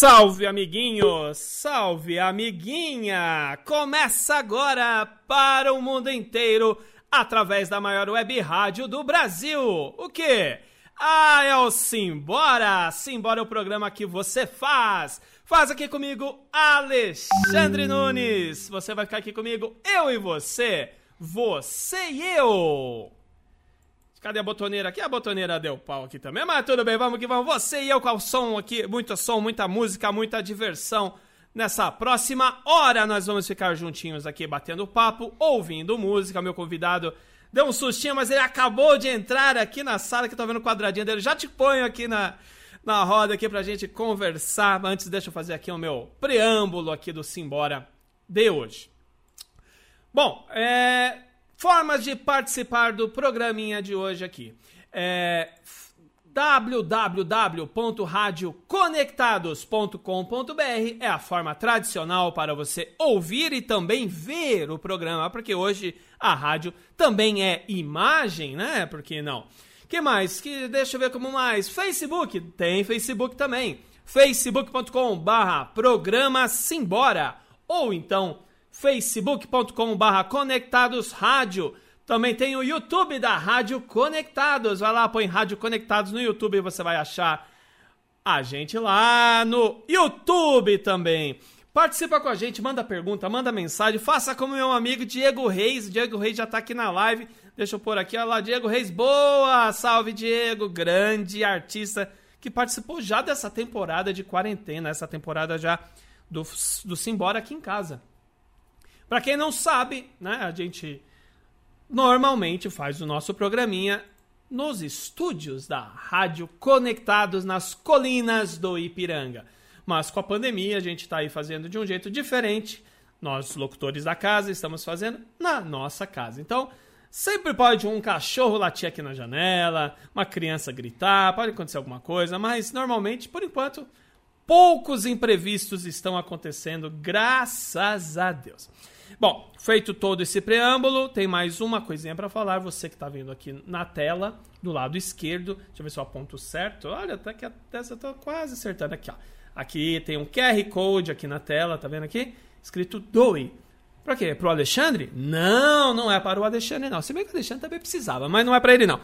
Salve, amiguinho! Salve, amiguinha! Começa agora para o mundo inteiro através da maior web rádio do Brasil. O quê? Ah, é o Simbora! Simbora é o programa que você faz. Faz aqui comigo, Alexandre Nunes. Você vai ficar aqui comigo, eu e você. Você e eu. Cadê a botoneira aqui? A botoneira deu pau aqui também, mas tudo bem, vamos que vamos. Você e eu com o som aqui, muito som, muita música, muita diversão. Nessa próxima hora nós vamos ficar juntinhos aqui batendo papo, ouvindo música. Meu convidado deu um sustinho, mas ele acabou de entrar aqui na sala que eu tô vendo o quadradinho dele. Já te ponho aqui na, na roda aqui pra gente conversar. Antes, deixa eu fazer aqui o meu preâmbulo aqui do Simbora de hoje. Bom, é, Formas de participar do programinha de hoje aqui. É www.radioconectados.com.br é a forma tradicional para você ouvir e também ver o programa, porque hoje a rádio também é imagem, né? Por que não? Que mais? Que deixa eu ver como mais. Facebook, tem Facebook também. facebook.com/barra programa Simbora ou então facebook.com/barra Conectados Rádio. Também tem o YouTube da Rádio Conectados. Vai lá, põe Rádio Conectados no YouTube e você vai achar a gente lá no YouTube também. Participa com a gente, manda pergunta, manda mensagem, faça como meu amigo Diego Reis. Diego Reis já tá aqui na live. Deixa eu pôr aqui, olha lá, Diego Reis, boa! Salve, Diego, grande artista que participou já dessa temporada de quarentena, essa temporada já do, do Simbora aqui em casa. Para quem não sabe, né, a gente normalmente faz o nosso programinha nos estúdios da Rádio Conectados nas colinas do Ipiranga. Mas com a pandemia a gente está aí fazendo de um jeito diferente. Nós, locutores da casa, estamos fazendo na nossa casa. Então, sempre pode um cachorro latir aqui na janela, uma criança gritar, pode acontecer alguma coisa, mas normalmente, por enquanto, poucos imprevistos estão acontecendo, graças a Deus. Bom, feito todo esse preâmbulo, tem mais uma coisinha para falar. Você que está vendo aqui na tela, do lado esquerdo, deixa eu ver se eu aponto certo. Olha, até que até eu tô quase acertando aqui, ó. Aqui tem um QR Code aqui na tela, tá vendo aqui? Escrito Doe. Para quê? Para o Alexandre? Não, não é para o Alexandre, não. Se bem que o Alexandre também precisava, mas não é para ele, não.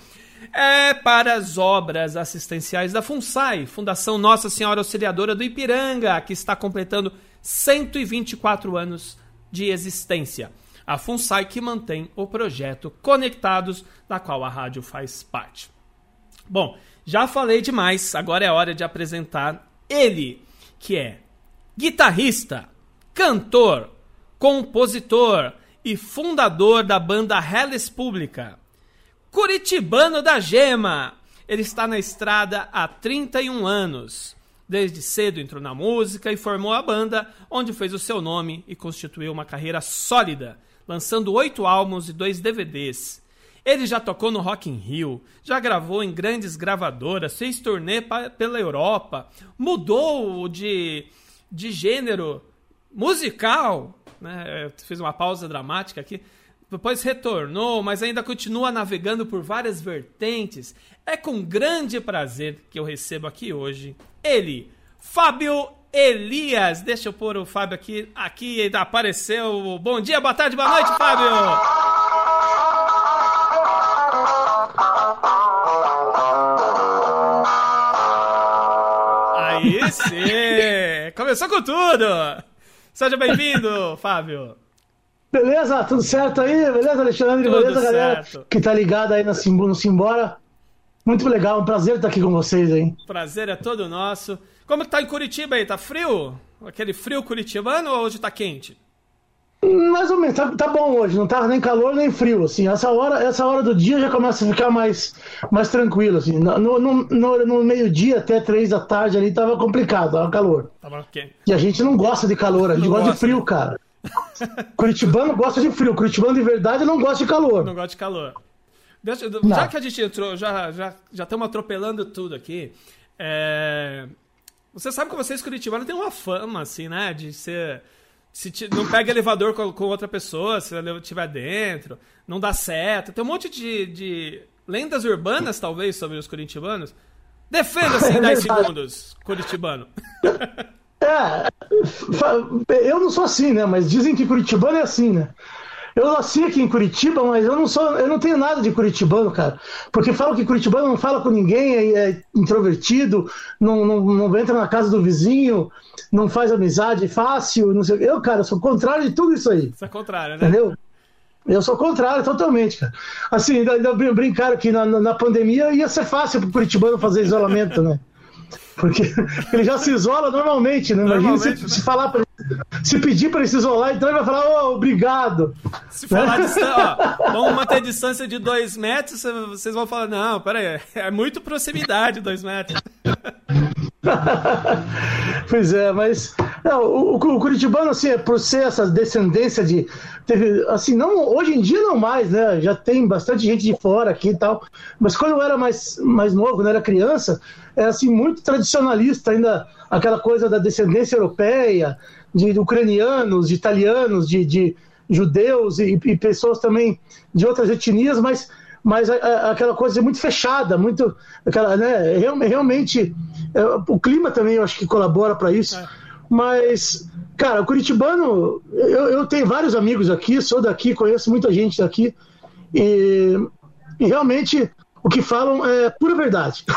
É para as obras assistenciais da FUNSAI, Fundação Nossa Senhora Auxiliadora do Ipiranga, que está completando 124 anos de existência. A FUNSAI que mantém o projeto Conectados, da qual a rádio faz parte. Bom, já falei demais, agora é hora de apresentar ele, que é guitarrista, cantor, compositor e fundador da banda Hellis Pública. Curitibano da Gema. Ele está na estrada há 31 anos. Desde cedo entrou na música e formou a banda, onde fez o seu nome e constituiu uma carreira sólida, lançando oito álbuns e dois DVDs. Ele já tocou no Rock in Rio, já gravou em grandes gravadoras, fez turnê pela Europa, mudou de, de gênero musical, né? fez uma pausa dramática aqui, depois retornou, mas ainda continua navegando por várias vertentes. É com grande prazer que eu recebo aqui hoje ele, Fábio Elias. Deixa eu pôr o Fábio aqui. Aqui apareceu. Bom dia, boa tarde, boa noite, Fábio. Aí sim! Começou com tudo! Seja bem-vindo, Fábio! Beleza? Tudo certo aí? Beleza, Alexandre? Tudo Beleza, galera? Certo. Que tá ligada aí no, no Simbora. Muito legal, um prazer estar aqui com vocês aí. Prazer é todo nosso. Como que tá em Curitiba aí? Tá frio? Aquele frio curitibano ou hoje tá quente? Mais ou menos, tá, tá, bom hoje, não tá nem calor nem frio, assim, essa hora, essa hora do dia já começa a ficar mais, mais tranquilo, assim, no, no, no, no meio-dia até três da tarde ali tava complicado, tava calor. Tava okay. E a gente não gosta de calor, a gente não gosta de frio, né? cara. Curitibano gosta de frio, Curitibano de verdade não gosta de calor. Não gosta de calor. Deixa, já que a gente entrou, já já já estamos atropelando tudo aqui. É, você sabe que vocês curitibanos têm uma fama assim, né, de ser se não pega elevador com, com, outra pessoa, se ela estiver dentro, não dá certo. Tem um monte de, de lendas urbanas, talvez, sobre os curitibanos. Defenda-se em 10 segundos, curitibano. É, eu não sou assim, né? Mas dizem que curitibano é assim, né? Eu nasci aqui em Curitiba, mas eu não sou, eu não tenho nada de curitibano, cara. Porque falam que curitibano não fala com ninguém, é, é introvertido, não, não, não entra na casa do vizinho, não faz amizade fácil, não sei. Eu, cara, sou contrário de tudo isso aí. Isso é contrário, né? Entendeu? Eu sou contrário, totalmente, cara. Assim, ainda, ainda brincaram que na, na pandemia ia ser fácil pro curitibano fazer isolamento, né? Porque ele já se isola normalmente, né? Imagina se, né? se, falar pra, se pedir para ele se isolar, então ele vai falar, oh, obrigado. Se falar né? distância, ó, vamos manter a distância de dois metros, vocês vão falar, não, peraí, é muito proximidade dois metros. pois é, mas não, o, o, Curitibano, assim, é por ser essa descendência de. Teve, assim, não, hoje em dia não mais, né? Já tem bastante gente de fora aqui e tal. Mas quando eu era mais, mais novo, quando eu era criança, é assim, muito tradicionalista ainda, aquela coisa da descendência europeia, de ucranianos, de italianos, de, de judeus e, e pessoas também de outras etnias, mas mas aquela coisa muito fechada, muito aquela, né, realmente é, o clima também eu acho que colabora para isso. É. Mas, cara, o Curitibano, eu, eu, tenho vários amigos aqui, sou daqui, conheço muita gente daqui, e, e realmente o que falam é pura verdade.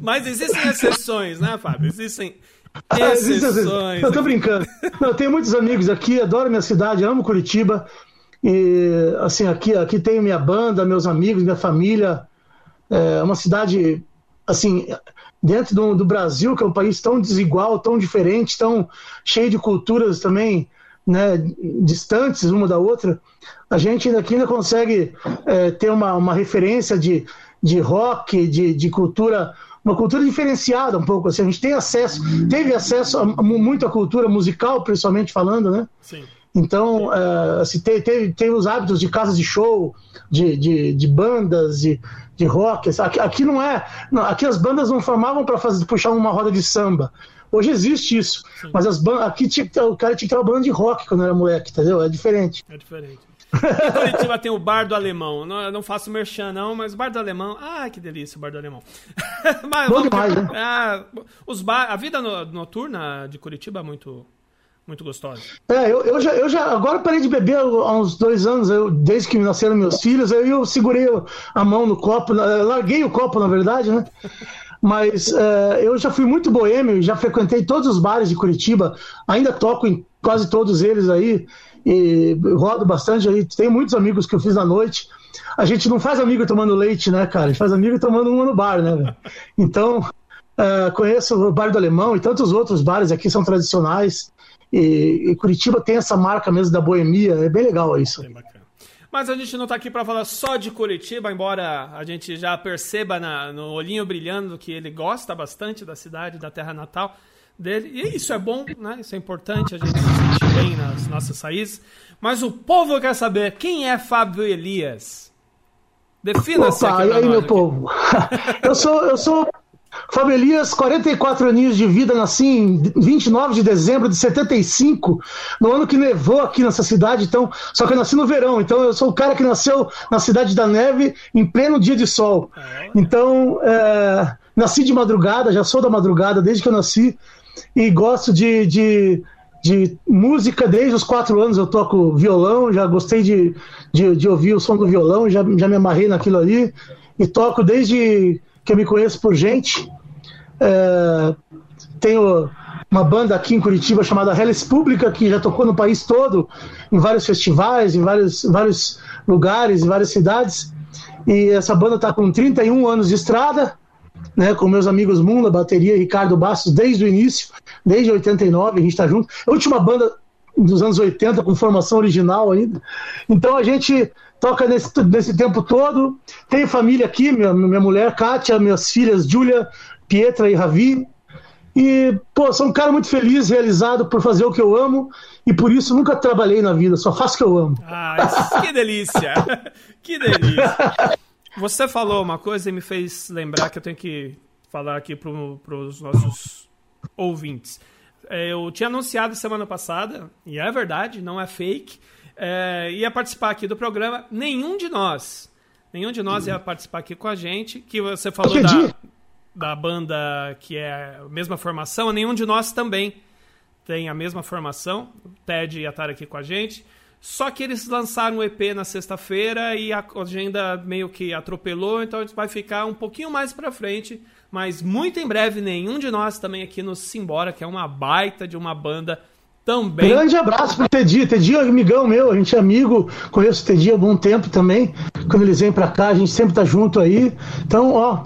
Mas existem exceções, né, Fábio? Existem exceções. Eu tô brincando. Eu tenho muitos amigos aqui, adoro minha cidade, amo Curitiba. E assim, aqui, aqui tenho minha banda, meus amigos, minha família. É uma cidade assim, dentro do, do, Brasil, que é um país tão desigual, tão diferente, tão cheio de culturas também né, distantes uma da outra, a gente ainda, aqui ainda consegue é, ter uma, uma referência de, de rock, de, de cultura uma cultura diferenciada um pouco assim a gente tem acesso teve acesso a, a muito à cultura musical principalmente falando né Sim. Então, uh, assim, tem, tem, tem os hábitos de casas de show, de, de, de bandas, de, de rock. Aqui, aqui não é. Não, aqui as bandas não formavam para puxar uma roda de samba. Hoje existe isso. Sim. Mas as bandas. Aqui tinha, o cara tinha que ter uma banda de rock quando era moleque, entendeu? É diferente. É diferente. Em Curitiba tem o Bar do Alemão. Não, não faço merchan, não, mas o Bar do Alemão. Ah, que delícia o Bar do Alemão. mas, Bom demais, né? Ah, os bar, a vida noturna de Curitiba é muito, muito gostosa. É, eu, eu, já, eu já agora parei de beber há uns dois anos, eu, desde que nasceram meus filhos, eu, eu segurei a mão no copo, larguei o copo, na verdade, né? Mas é, eu já fui muito boêmio, já frequentei todos os bares de Curitiba, ainda toco em quase todos eles aí, e rodo bastante aí. Tenho muitos amigos que eu fiz na noite. A gente não faz amigo tomando leite, né, cara? A gente faz amigo tomando uma no bar, né? Então, é, conheço o Bar do Alemão e tantos outros bares aqui são tradicionais. E, e, Curitiba tem essa marca mesmo da boemia, é bem legal isso. Bem Mas a gente não está aqui para falar só de Curitiba, embora a gente já perceba na, no olhinho brilhando que ele gosta bastante da cidade, da terra natal dele. E isso é bom, né? Isso é importante, a gente se sentir bem nas nossas raízes. Mas o povo quer saber quem é Fábio Elias. Defina-se aqui. E aí, meu aqui. povo? eu sou, eu sou Fábio Elias, 44 aninhos de vida, nasci em 29 de dezembro de 75, no ano que nevou aqui nessa cidade, então, só que eu nasci no verão, então eu sou o cara que nasceu na cidade da neve em pleno dia de sol. Então, é, nasci de madrugada, já sou da madrugada desde que eu nasci, e gosto de, de, de música desde os quatro anos. Eu toco violão, já gostei de, de, de ouvir o som do violão, já, já me amarrei naquilo ali, e toco desde que eu me conheço por gente. É, tenho uma banda aqui em Curitiba chamada Hellis Pública, que já tocou no país todo, em vários festivais, em vários, vários lugares, em várias cidades. E essa banda está com 31 anos de estrada, né, com meus amigos Munda, bateria Ricardo Bastos, desde o início, desde 89, a gente está junto. A última banda dos anos 80, com formação original ainda. Então a gente toca nesse, nesse tempo todo. Tenho família aqui, minha, minha mulher, Kátia, minhas filhas, Júlia, Pietra e Ravi. E, pô, sou um cara muito feliz, realizado por fazer o que eu amo e por isso nunca trabalhei na vida, só faço o que eu amo. Ah, que delícia! que delícia! Você falou uma coisa e me fez lembrar que eu tenho que falar aqui para os nossos ouvintes. É, eu tinha anunciado semana passada, e é verdade, não é fake, é, ia participar aqui do programa. Nenhum de nós, nenhum de nós ia participar aqui com a gente, que você falou da, da banda que é a mesma formação, nenhum de nós também tem a mesma formação. O Ted ia estar aqui com a gente. Só que eles lançaram o EP na sexta-feira e a agenda meio que atropelou, então a gente vai ficar um pouquinho mais para frente, mas muito em breve nenhum de nós também aqui no Simbora, que é uma baita de uma banda também. Grande abraço pro Tedi. Tedi é um amigão meu, a gente é amigo, conheço o Tedi há algum tempo também. Quando eles vêm pra cá, a gente sempre tá junto aí. Então, ó,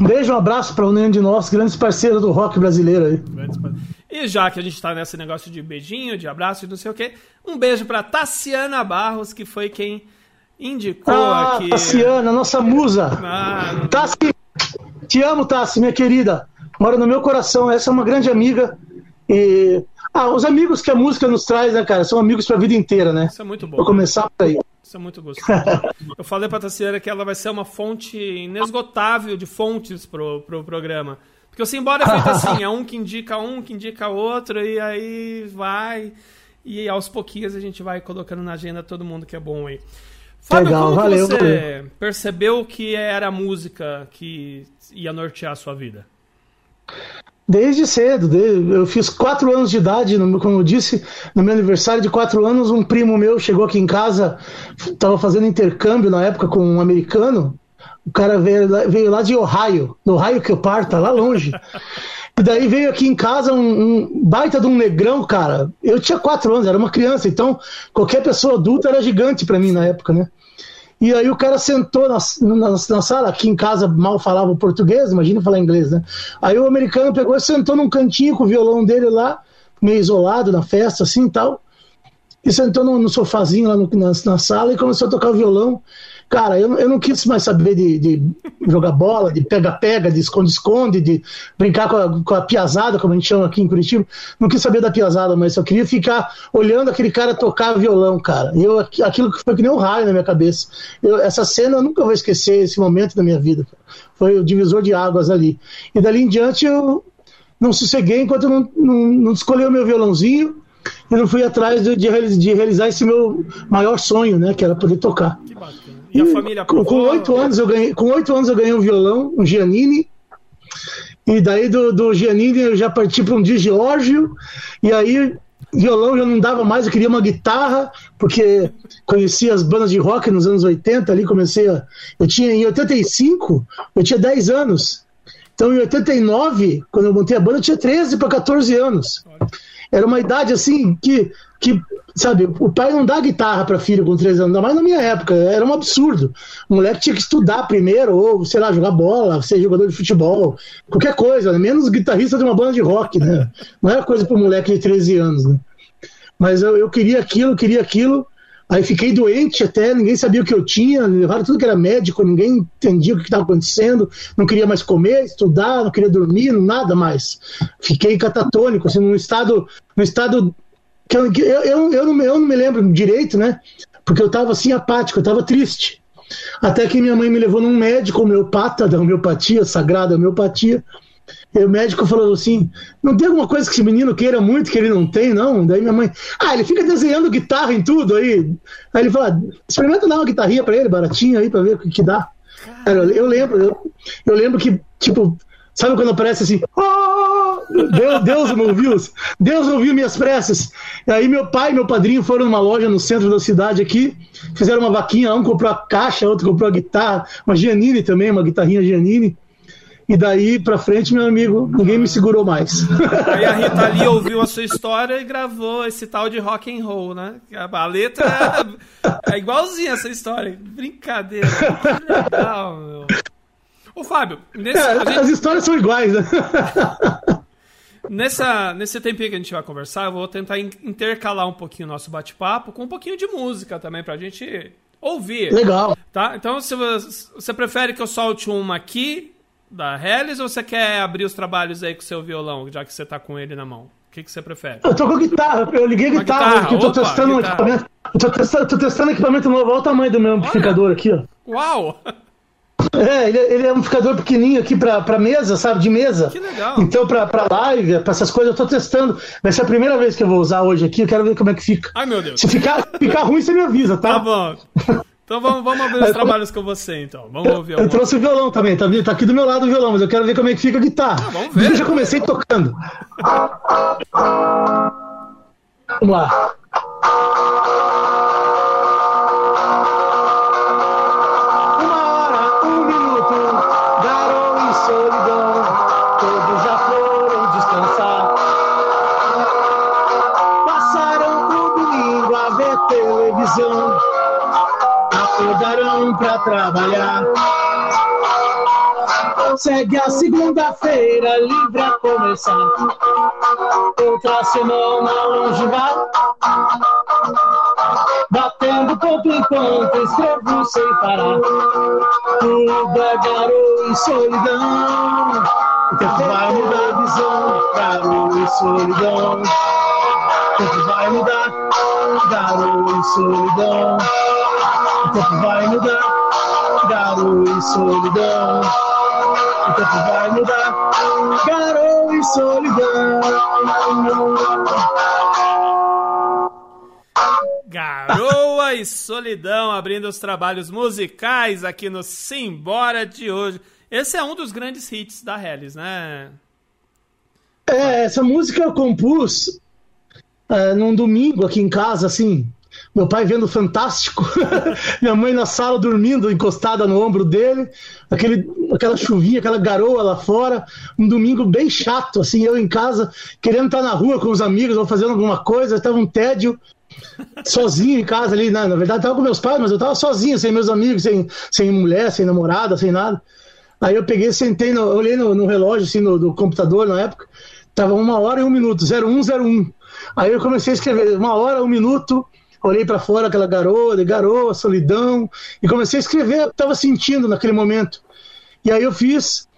um beijo, um abraço para nenhum de nós, grandes parceiros do rock brasileiro aí. E já que a gente tá nesse negócio de beijinho, de abraço e não sei o quê, um beijo pra Tassiana Barros, que foi quem indicou ah, aqui. Tassiana, nossa musa. Ah, Tassi, te amo, Tassi, minha querida. Mora no meu coração, essa é uma grande amiga. E ah, os amigos que a música nos traz, né, cara? São amigos pra vida inteira, né? Isso é muito bom. Vou começar por aí. Isso é muito gostoso. Eu falei pra Tassiana que ela vai ser uma fonte inesgotável de fontes pro, pro programa. Porque o Simbora é feito assim, é um que indica um, que indica outro, e aí vai. E aos pouquinhos a gente vai colocando na agenda todo mundo que é bom aí. Fábio, Legal, como valeu, você valeu. percebeu que era a música que ia nortear a sua vida? Desde cedo, eu fiz quatro anos de idade, como eu disse, no meu aniversário de quatro anos, um primo meu chegou aqui em casa, estava fazendo intercâmbio na época com um americano, o cara veio, veio lá de Ohio, no Ohio que eu parto, lá longe. E daí veio aqui em casa um, um, baita de um negrão, cara. Eu tinha quatro anos, era uma criança, então qualquer pessoa adulta era gigante para mim na época, né? E aí o cara sentou na, na, na, sala, aqui em casa mal falava português, imagina falar inglês, né? Aí o americano pegou e sentou num cantinho com o violão dele lá, meio isolado na festa, assim e tal. E sentou no, no sofazinho lá no, na, na, sala e começou a tocar violão. Cara, eu, eu não quis mais saber de, de jogar bola, de pega-pega, de esconde-esconde, de brincar com a, com a piazada, como a gente chama aqui em Curitiba. Não quis saber da piazada, mas eu queria ficar olhando aquele cara tocar violão, cara. Eu, aquilo foi que nem um raio na minha cabeça. Eu, essa cena eu nunca vou esquecer, esse momento da minha vida. Foi o divisor de águas ali. E dali em diante eu não sosseguei enquanto eu não, não, não escolhi o meu violãozinho e não fui atrás de, de, realizar esse meu maior sonho, né? Que era poder tocar. Que bacana. E a família Com oito anos eu ganhei, com oito anos eu ganhei um violão, um Giannini. E daí do, do Giannini eu já parti para um de Giorgio. E aí violão já não dava mais, eu queria uma guitarra, porque conhecia as bandas de rock nos anos 80 ali, comecei a. Eu tinha em 85, eu tinha 10 anos. Então em 89, quando eu montei a banda, eu tinha 13 para 14 anos. Era uma idade assim que, que sabe, o pai não dá guitarra para filho com 13 anos, mais na minha época, era um absurdo. O moleque tinha que estudar primeiro, ou sei lá, jogar bola, ser jogador de futebol, qualquer coisa, né? menos guitarrista de uma banda de rock, né? Não era coisa para moleque de 13 anos, né? Mas eu, eu queria aquilo, queria aquilo. Aí fiquei doente até, ninguém sabia o que eu tinha, levaram tudo que era médico, ninguém entendia o que estava acontecendo, não queria mais comer, estudar, não queria dormir, nada mais. Fiquei catatônico, assim, num estado, num estado que eu, eu, eu, não, eu não me lembro direito, né? Porque eu estava assim apático, eu estava triste. Até que minha mãe me levou num médico homeopata da homeopatia, sagrada homeopatia, e o médico falou assim: não tem alguma coisa que esse menino queira muito que ele não tem, não? Daí minha mãe, ah, ele fica desenhando guitarra em tudo aí. Aí ele falou: experimenta dar uma guitarrinha pra ele, baratinha aí, pra ver o que, que dá. Cara, eu lembro, eu, eu, lembro que, tipo, sabe quando aparece assim, oh! Deus, Deus me ouviu, Deus ouviu minhas preces. E aí meu pai e meu padrinho foram numa loja no centro da cidade aqui, fizeram uma vaquinha, um comprou a caixa, outro comprou a guitarra, uma Giannini também, uma guitarrinha Giannini. E daí pra frente, meu amigo, ninguém me segurou mais. Aí a Rita Lee ouviu a sua história e gravou esse tal de rock and roll, né? A letra é, é igualzinha essa história. Brincadeira. Que legal, meu. Ô, Fábio, nesse, é, gente... as histórias são iguais, né? Nessa, nesse tempinho que a gente vai conversar, eu vou tentar intercalar um pouquinho o nosso bate-papo com um pouquinho de música também, pra gente ouvir. Legal. Tá? Então, se você, você prefere que eu solte uma aqui da Hellis ou você quer abrir os trabalhos aí com o seu violão, já que você tá com ele na mão? O que, que você prefere? Eu tô com guitarra, eu liguei a guitarra, guitarra, aqui, eu tô opa, testando um guitarra. equipamento. Eu tô testando, tô testando equipamento novo, olha o tamanho do meu amplificador aqui, ó. Uau! É, ele, ele é um amplificador pequenininho aqui pra, pra mesa, sabe? De mesa. Que legal. Então, pra, pra live, pra essas coisas, eu tô testando. Vai ser a primeira vez que eu vou usar hoje aqui, eu quero ver como é que fica. Ai, meu Deus. Se ficar, ficar ruim, você me avisa, tá? Tá bom. Então vamos, vamos abrir os trabalhos com você, então. Vamos ouvir Eu trouxe o violão também, tá, tá aqui do meu lado o violão, mas eu quero ver como é que fica a guitarra. Ah, vamos ver. Eu já comecei tocando. Vamos lá. Uma trabalhar. Segue a segunda-feira, livre a começar. Outra semana longe vai. Batendo ponto em ponto, escrevo sem parar. Tudo é garoto e solidão. O tempo vai mudar a visão, garoto e solidão. O tempo vai mudar, garoto e solidão. O tempo vai mudar, garoto e solidão. O tempo vai mudar, garoto e solidão. Garoa e Solidão abrindo os trabalhos musicais aqui no Simbora de hoje. Esse é um dos grandes hits da Hellis, né? É, essa música eu compus é, num domingo aqui em casa, assim. Meu pai vendo Fantástico, minha mãe na sala dormindo, encostada no ombro dele, aquele, aquela chuvinha, aquela garoa lá fora, um domingo bem chato, assim, eu em casa, querendo estar na rua com os amigos ou fazendo alguma coisa, estava um tédio, sozinho em casa ali, né? na verdade estava com meus pais, mas eu estava sozinho, sem meus amigos, sem, sem mulher, sem namorada, sem nada. Aí eu peguei, sentei, no, olhei no, no relógio, assim, no, do computador na época, tava uma hora e um minuto, 0101. Aí eu comecei a escrever, uma hora, um minuto, olhei para fora aquela garoa, garoa, solidão, e comecei a escrever estava sentindo naquele momento. E aí eu fiz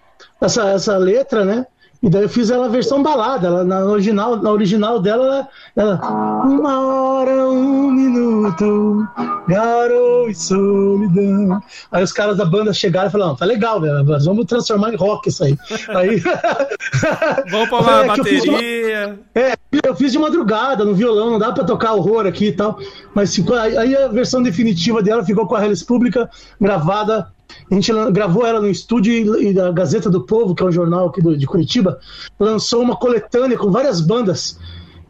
essa, essa letra, né? E daí eu fiz ela a versão balada, ela, na, original, na original dela, ela, uma hora, um minuto, garoto e solidão. Aí os caras da banda chegaram e falaram, tá legal, velho, nós vamos transformar em rock isso aí. aí Vamos pôr uma É, que eu uma- bateria. é, eu fiz de madrugada no violão, não dá pra tocar horror aqui e tal. Mas ficou, aí a versão definitiva dela ficou com a Hellis Pública, gravada. A gente gravou ela no estúdio e, a Gazeta do Povo, que é um jornal aqui de Curitiba, lançou uma coletânea com várias bandas.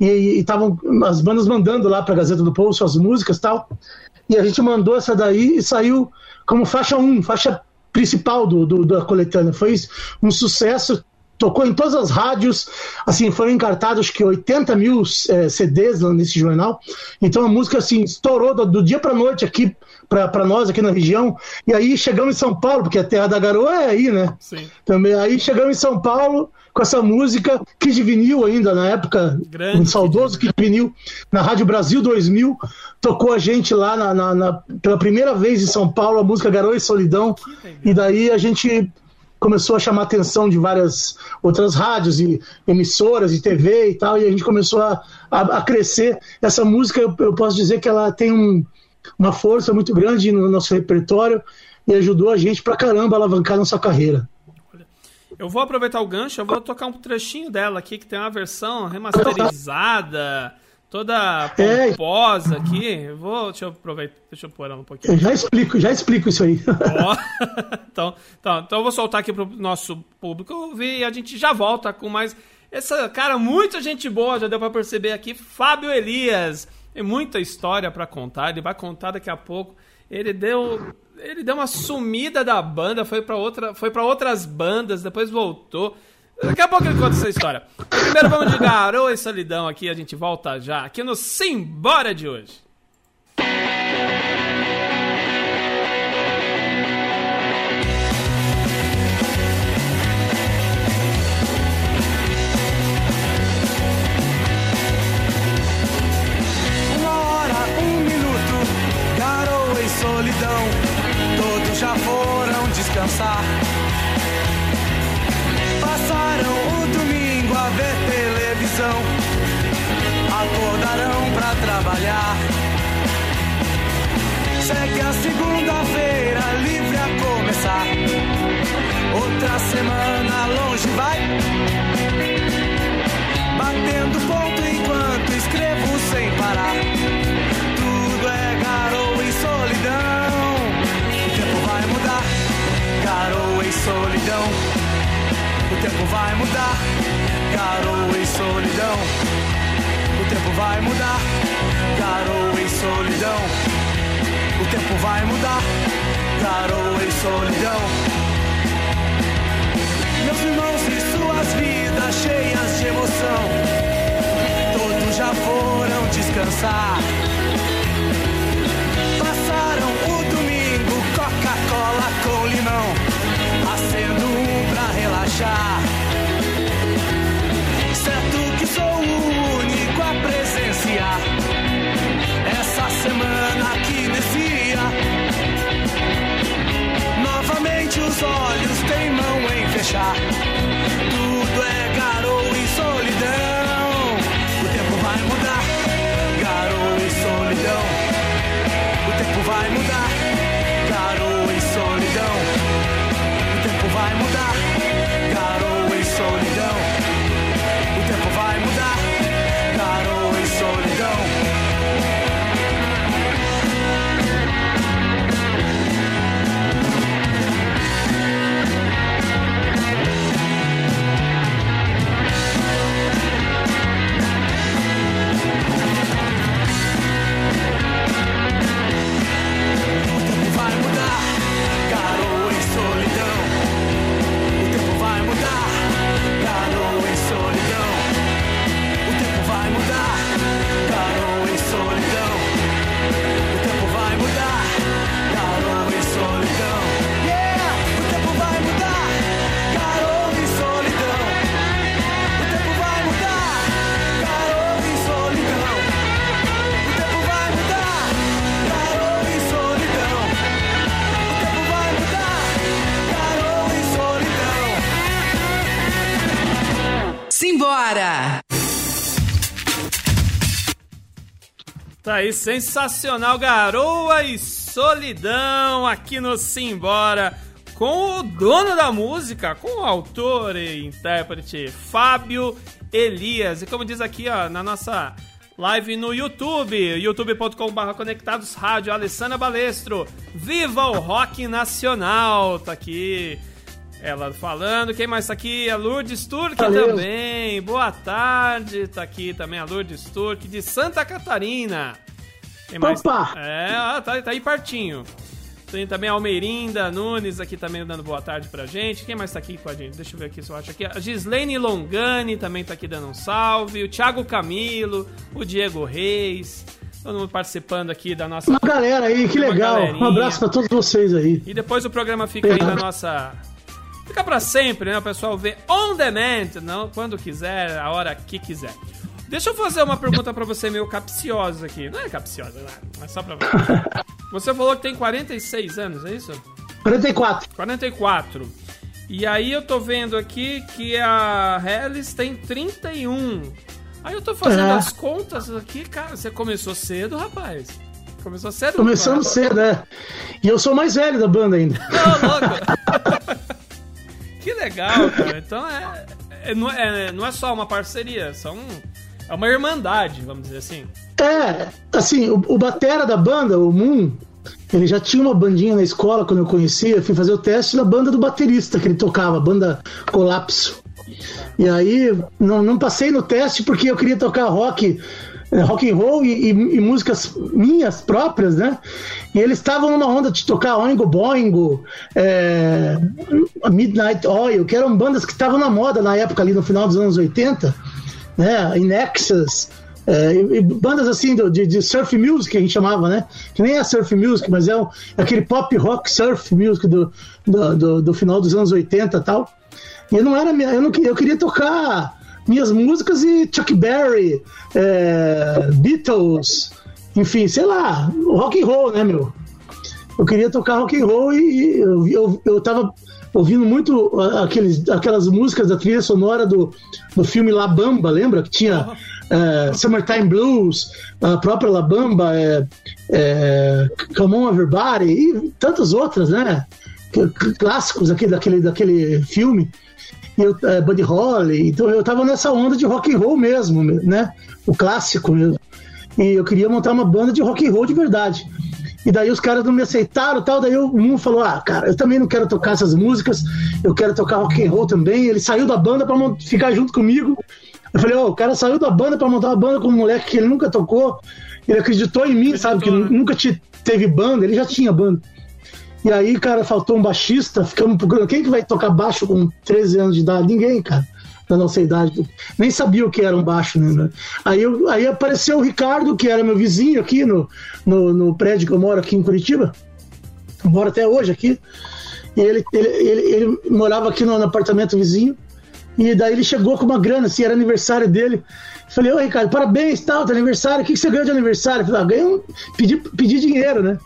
E estavam as bandas mandando lá pra Gazeta do Povo suas músicas tal. E a gente mandou essa daí e saiu como faixa 1, faixa principal do, do- da coletânea. Foi um sucesso, tocou em todas as rádios, assim, foram encartados que 80 mil eh, CDs nesse jornal. Então a música assim estourou do, do dia para noite aqui para nós aqui na região. E aí chegamos em São Paulo, porque a terra da garoa é aí, né? Sim. Também aí chegamos em São Paulo com essa música, Kid Vinil ainda na época, Grande um saudoso Kid Vinil, na Rádio Brasil 2000, tocou a gente lá na, na- na- pela primeira vez em São Paulo, a música Garoa e Solidão, e daí a gente começou a chamar a atenção de várias outras rádios e emissoras e TV e tal, e a gente começou a, a, a crescer. Essa música, eu, eu posso dizer que ela tem um, uma força muito grande no nosso repertório e ajudou a gente pra caramba a alavancar nossa carreira. Eu vou aproveitar o gancho, eu vou tocar um trechinho dela aqui, que tem uma versão remasterizada, toda É. pomposa aqui. Eu vou, deixa eu aproveitar, deixa eu pôr ela um pouquinho. Eu já explico, já explico isso aí. Ó. então, então, então eu vou soltar aqui pro nosso público ouvir e a gente já volta com mais. Essa, cara, muita gente boa, já deu pra perceber aqui. Fábio Elias. Tem muita história pra contar, ele vai contar daqui a pouco. Ele deu. Ele deu uma sumida da banda, foi pra outra, foi para outras bandas, depois voltou. Daqui a pouco ele conta essa história. Primeiro vamos de Garoa e Solidão aqui, a gente volta já aqui no Simbora de hoje. Todos já foram descansar. Passaram o domingo a ver televisão. Acordarão pra trabalhar. Segue a segunda-feira livre a começar. Outra semana longe vai. Batendo ponto enquanto escrevo sem parar. Tudo é garoa e solidão. Garoa e solidão. O tempo vai mudar. Garoa e solidão. O tempo vai mudar. Garoa e solidão. O tempo vai mudar. Garoa e solidão. Meus irmãos e suas vidas cheias de emoção. Todos já foram descansar. Com limão. Acendo um pra relaxar. Certo que sou o único a presenciar. Essa semana que inicia. Novamente os olhos teimam em fechar. Tudo é garoa e solidão. O tempo vai mudar. Garoa e solidão. O tempo vai mudar. Garoa Simbora! Tá aí, sensacional, garoa e solidão aqui no Simbora com o dono da música, com o autor e intérprete Fábio Elias. E como diz aqui, ó, na nossa live no YouTube, youtube.com.br conectados rádio, Alessandra Balestro, viva o rock nacional, tá aqui. Ela falando, quem mais tá aqui? A Lourdes Turque Valeu. também. Boa tarde, tá aqui também a Lourdes Turque de Santa Catarina. Quem mais? Opa! É, ah, tá, tá aí pertinho. Tem também a Almeirinda Nunes aqui também dando boa tarde pra gente. Quem mais tá aqui com a gente? Deixa eu ver aqui se eu acho aqui. A Gislaine Longani também tá aqui dando um salve. O Thiago Camilo, o Diego Reis. Todo mundo participando aqui da nossa. Uma galera aí, que legal. galerinha. Um abraço pra todos vocês aí. E depois o programa fica aí na nossa. Fica pra sempre, né? O pessoal vê on demand, não quando quiser, a hora que quiser. Deixa eu fazer uma pergunta pra você meio capciosa aqui. Não é capciosa, não, mas só pra você. Você falou que tem 46 anos, é isso? 44. 44. E aí eu tô vendo aqui que a Hellis tem 31. Aí eu tô fazendo É. as contas aqui, cara. Você começou cedo, rapaz. Começou cedo. Começando rapaz. cedo, né? E eu sou mais velho da banda ainda. Não, louco. que legal, cara. Então é, é- não, é, não é só uma parceria, são, é uma irmandade, vamos dizer assim. É, assim, o, o batera da banda, o Moon, ele já tinha uma bandinha na escola quando eu conhecia. Eu fui fazer o teste na banda do baterista que ele tocava, a banda Colapso. E aí, não, não passei no teste porque eu queria tocar rock, rock and roll e, e- e músicas minhas próprias, né? E eles estavam numa onda de tocar Oingo Boingo, eh, Midnight Oil, que eram bandas que estavam na moda na época ali no final dos anos 80, né? In Nexus, é, e, bandas assim do- de, de surf music que a gente chamava, né? Que nem é surf music, mas é, é aquele pop rock surf music do, do, do- do final dos anos 80 e tal. E eu não era, eu, não, eu queria tocar minhas músicas e Chuck Berry, é, Beatles, enfim, sei lá, rock and roll, né, meu? Eu queria tocar rock and roll e, e eu, eu, eu tava ouvindo muito aqueles, aquelas músicas da trilha sonora do, do filme La Bamba, lembra? Que tinha eh, Summertime Blues, a própria La Bamba, é, é, Come On Everybody e tantas outras, né? Clássicos aqui daquele, daquele filme. Eu, é, Buddy Holly, então eu tava nessa onda de rock and roll mesmo, né? O clássico mesmo. E eu queria montar uma banda de rock and roll de verdade. E daí os caras não me aceitaram e tal. Daí o um falou: Ah, cara, eu também não quero tocar essas músicas, eu quero tocar rock and roll também. Ele saiu da banda pra mon- ficar junto comigo. Eu falei: Ó, o cara saiu da banda pra montar uma banda com um moleque que ele nunca tocou. Ele acreditou em mim, sabe? Que Acreditou, né? nunca te- teve banda, ele já tinha banda. E aí, cara, faltou um baixista, ficamos procurando. Quem que vai tocar baixo com 13 anos de idade? Ninguém, cara, da nossa idade. Nem sabia o que era um baixo, né? Aí, eu- aí apareceu o Ricardo, que era meu vizinho aqui no, no, no prédio que eu moro aqui em Curitiba. Eu moro até hoje aqui. E ele, ele, ele, ele morava aqui no, no apartamento vizinho. E daí ele chegou com uma grana, assim, era aniversário dele. Falei, ô Ricardo, parabéns, tal, teu aniversário. O que, que você ganhou de aniversário? Falei, ah, ganhei um, pedi, pedi dinheiro, né?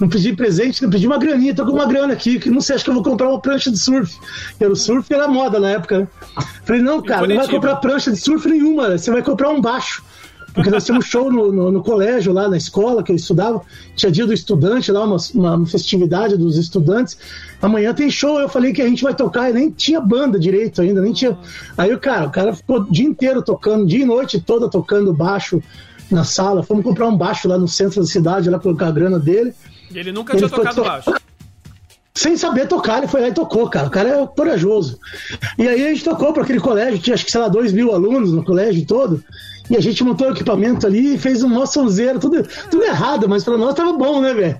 Não pedi presente, não pedi uma graninha, tô com uma grana aqui, que não sei, acho que eu vou comprar uma prancha de surf. Era o surf era moda na época, né? Falei, não, cara, não vai comprar prancha de surf nenhuma, você vai comprar um baixo. Porque nós tínhamos show no, no, no colégio, lá na escola que eu estudava. Tinha dia do estudante lá, uma, uma festividade dos estudantes. Amanhã tem show. Eu falei que a gente vai tocar e nem tinha banda direito ainda, nem tinha. Aí, o cara, o cara ficou o dia inteiro tocando, dia e noite toda tocando baixo na sala. Fomos comprar um baixo lá no centro da cidade, lá colocar a grana dele. E ele nunca Ele tinha tocado to- baixo. Sem saber tocar, ele foi lá e tocou, cara. O cara é corajoso. E aí a gente tocou para aquele colégio, tinha acho que, sei lá, dois mil alunos no colégio todo. E a gente montou o equipamento ali e fez um mó sonzeiro, tudo, tudo errado, mas pra nós tava bom, né, velho?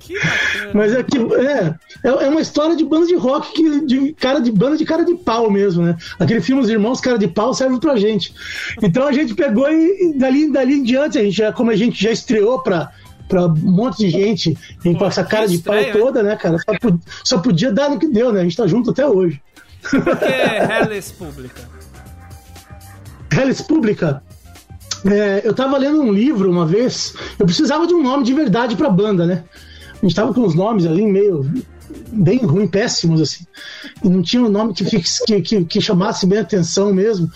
Mas é que é, é é uma história de banda de rock que, de cara de banda de cara de pau mesmo, né? Aquele filme Os Irmãos Cara de Pau serve pra gente. Então a gente pegou e, e dali, dali em diante, a gente já, como a gente já estreou pra, pra um monte de gente com essa cara de pau toda, né, cara? Só, po- só podia dar no que deu, né? A gente tá junto até hoje. Porque é Hellis Pública. Hellis Pública. É, eu tava lendo um livro uma vez, eu precisava de um nome de verdade pra banda, né? A gente tava com uns nomes ali meio bem ruim, péssimos, assim. E não tinha um nome que, que, que, que chamasse bem a atenção mesmo,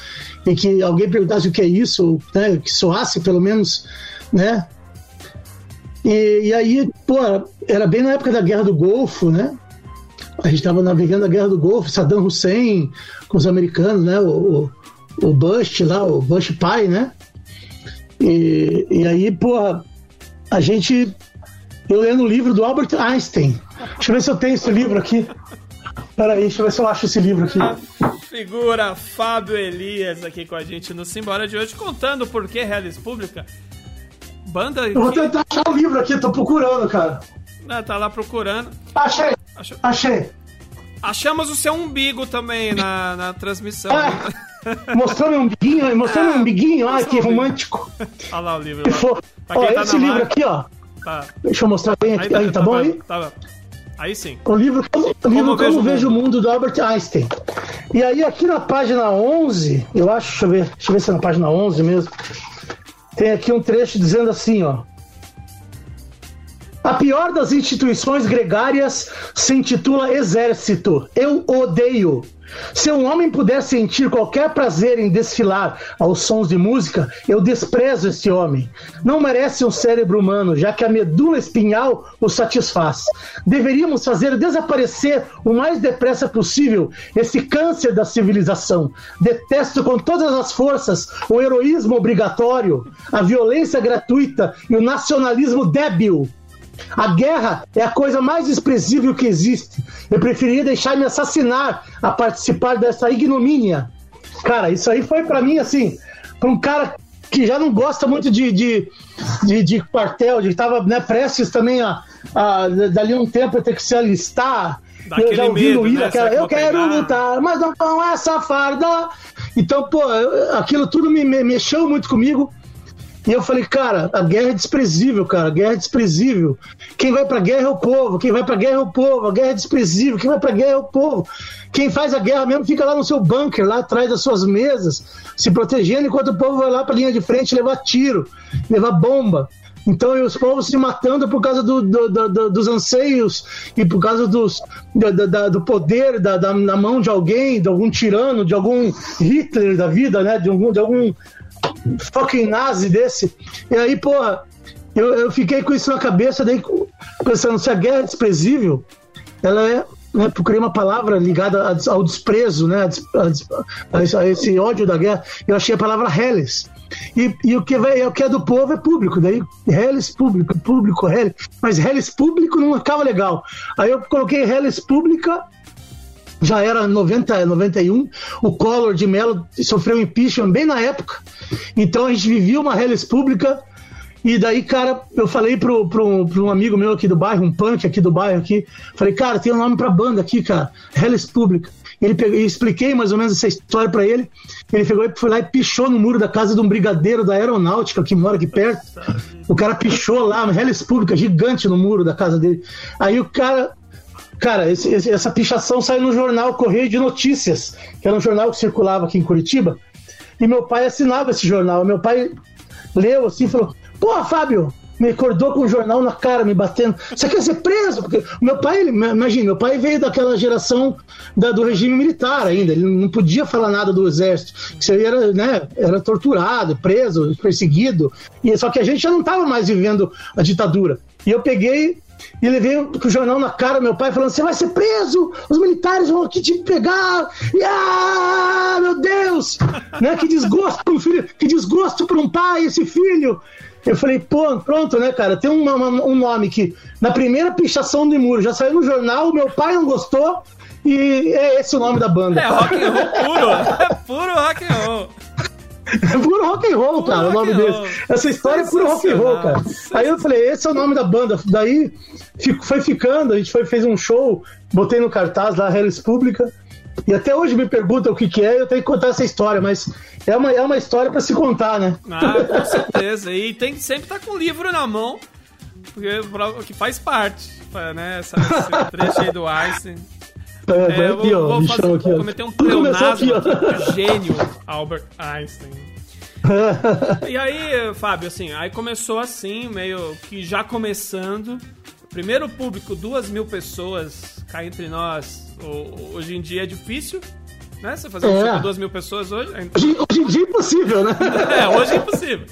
e que alguém perguntasse o que é isso, né, que soasse pelo menos, né? E, e aí, pô, era bem na época da Guerra do Golfo, né? A gente tava navegando a Guerra do Golfo, Saddam Hussein com os americanos, né? O, o, o Bush lá, o Bush pai, né? E, e aí, porra, a gente. Eu lendo o livro do Albert Einstein. Deixa eu ver se eu tenho esse livro aqui. Peraí, deixa eu ver se eu acho esse livro aqui. Figura Fábio Elias aqui com a gente no Simbora de hoje, contando por que Hellis Pública. Banda Eu vou tentar achar o livro aqui, tô procurando, cara. né, tá lá procurando. Achei! Achou- Achei! Achamos o seu umbigo também na, na transmissão. Ah, mostrou meu umbiguinho, mostrou meu umbiguinho, ai que romântico. Olha lá o livro. Lá. Ó, tá esse livro live, aqui, ó. Tá. Deixa eu mostrar bem aqui. Aí, tá bom aí? Tá, aí sim. O livro, o livro Como, Vejo o Vejo o Mundo. Mundo, do Albert Einstein. E aí, aqui na página 11, eu acho, deixa eu ver, deixa eu ver se é na página 11 mesmo. Tem aqui um trecho dizendo assim, ó. A pior das instituições gregárias se intitula Exército. Eu odeio. Se um homem puder sentir qualquer prazer em desfilar aos sons de música, eu desprezo esse homem. Não merece um cérebro humano, já que a medula espinhal o satisfaz. Deveríamos fazer desaparecer o mais depressa possível esse câncer da civilização. Detesto com todas as forças o heroísmo obrigatório, a violência gratuita e o nacionalismo débil. A guerra é a coisa mais desprezível que existe. Eu preferiria deixar me assassinar a participar dessa ignomínia. Cara, isso aí foi pra mim assim, pra um cara que já não gosta muito de, de, de, de quartel, de tava né, prestes também a, a dali um tempo ter que se alistar. Eu já ouvi medo, no Ira, né? aquela, eu quero pegar? lutar, mas não com essa farda. Então, pô, aquilo tudo me, me mexeu muito comigo. E eu falei, cara, a guerra é desprezível, cara. A guerra é desprezível. Quem vai pra guerra é o povo. Quem vai pra guerra é o povo. A guerra é desprezível. Quem vai pra guerra é o povo. Quem faz a guerra mesmo fica lá no seu bunker, lá atrás das suas mesas, se protegendo, enquanto o povo vai lá pra linha de frente levar tiro, levar bomba. Então, os povos se matando por causa do, do- do- do- dos anseios e por causa dos, do poder da, da- na mão de alguém, de algum tirano, de algum Hitler da vida, né? De algum, de algum fucking nazi desse. E aí, porra, eu, eu fiquei com isso na cabeça, daí pensando, se a guerra é desprezível, ela é, né, procurei uma palavra ligada ao desprezo, né, a, a a esse ódio da guerra, eu achei a palavra reles. E, e o, que vai, o que é do povo é público, daí reles público, público, reles, mas reles público não acaba legal. Aí eu coloquei reles pública já era 90, 91, o Collor de Mello sofreu impeachment bem na época, então a gente vivia uma reles pública, e daí, cara, eu falei pro, pro, pro um amigo meu aqui do bairro, um punk aqui do bairro aqui, falei, cara, tem um nome pra banda aqui, cara, reles pública. Ele pegou, eu expliquei mais ou menos essa história pra ele, ele pegou e foi lá e pichou no muro da casa de um brigadeiro da aeronáutica que mora aqui perto, o cara pichou lá, uma reles pública gigante no muro da casa dele. Aí o cara, Cara, esse- esse- essa pichação saiu no jornal Correio de Notícias, que era um jornal que circulava aqui em Curitiba. E meu pai assinava esse jornal. Meu pai leu assim e falou: Pô, Fábio, me acordou com o jornal na cara, me batendo. Você quer ser preso? Porque meu pai, imagina, meu pai veio daquela geração da- do regime militar ainda. Ele não podia falar nada do exército. Isso aí era, né, era torturado, preso, perseguido. E, só que a gente já não estava mais vivendo a ditadura. E eu peguei e levei o jornal na cara meu pai falando: você vai ser preso, os militares vão aqui te pegar. E, ah, meu Deus! né? Que desgosto para um filho, que desgosto para um pai, esse filho. Eu falei, pô, pronto, né, cara? Tem uma- uma- um nome que na primeira pichação do muro já saiu no jornal, meu pai não gostou, e é esse o nome da banda. É rock and roll puro. É puro rock and roll. É puro rock and roll, cara, o nome desse. Essa história é puro rock and roll, cara. Aí eu falei, esse é o nome da banda. Daí foi ficando, a gente foi, fez um show, botei no cartaz lá, Hellis Pública. E até hoje me perguntam o que, que é, eu tenho que contar essa história, mas é uma, é uma história pra se contar, né? Ah, com certeza. E tem que sempre estar com o livro na mão, porque prova que faz parte, né? Essa, esse trecho aí do Einstein. É, É, eu aqui, vou, ó, vou fazer, aqui, ó. cometer um pleonasmo gênio Albert Einstein. E aí, Fábio, assim, aí começou assim, meio que já começando. Primeiro público, duas mil pessoas cá entre nós. Hoje em dia é difícil, né? Você fazer um É. show com duas mil pessoas hoje. Hoje, hoje em dia é impossível, né? É, hoje é impossível.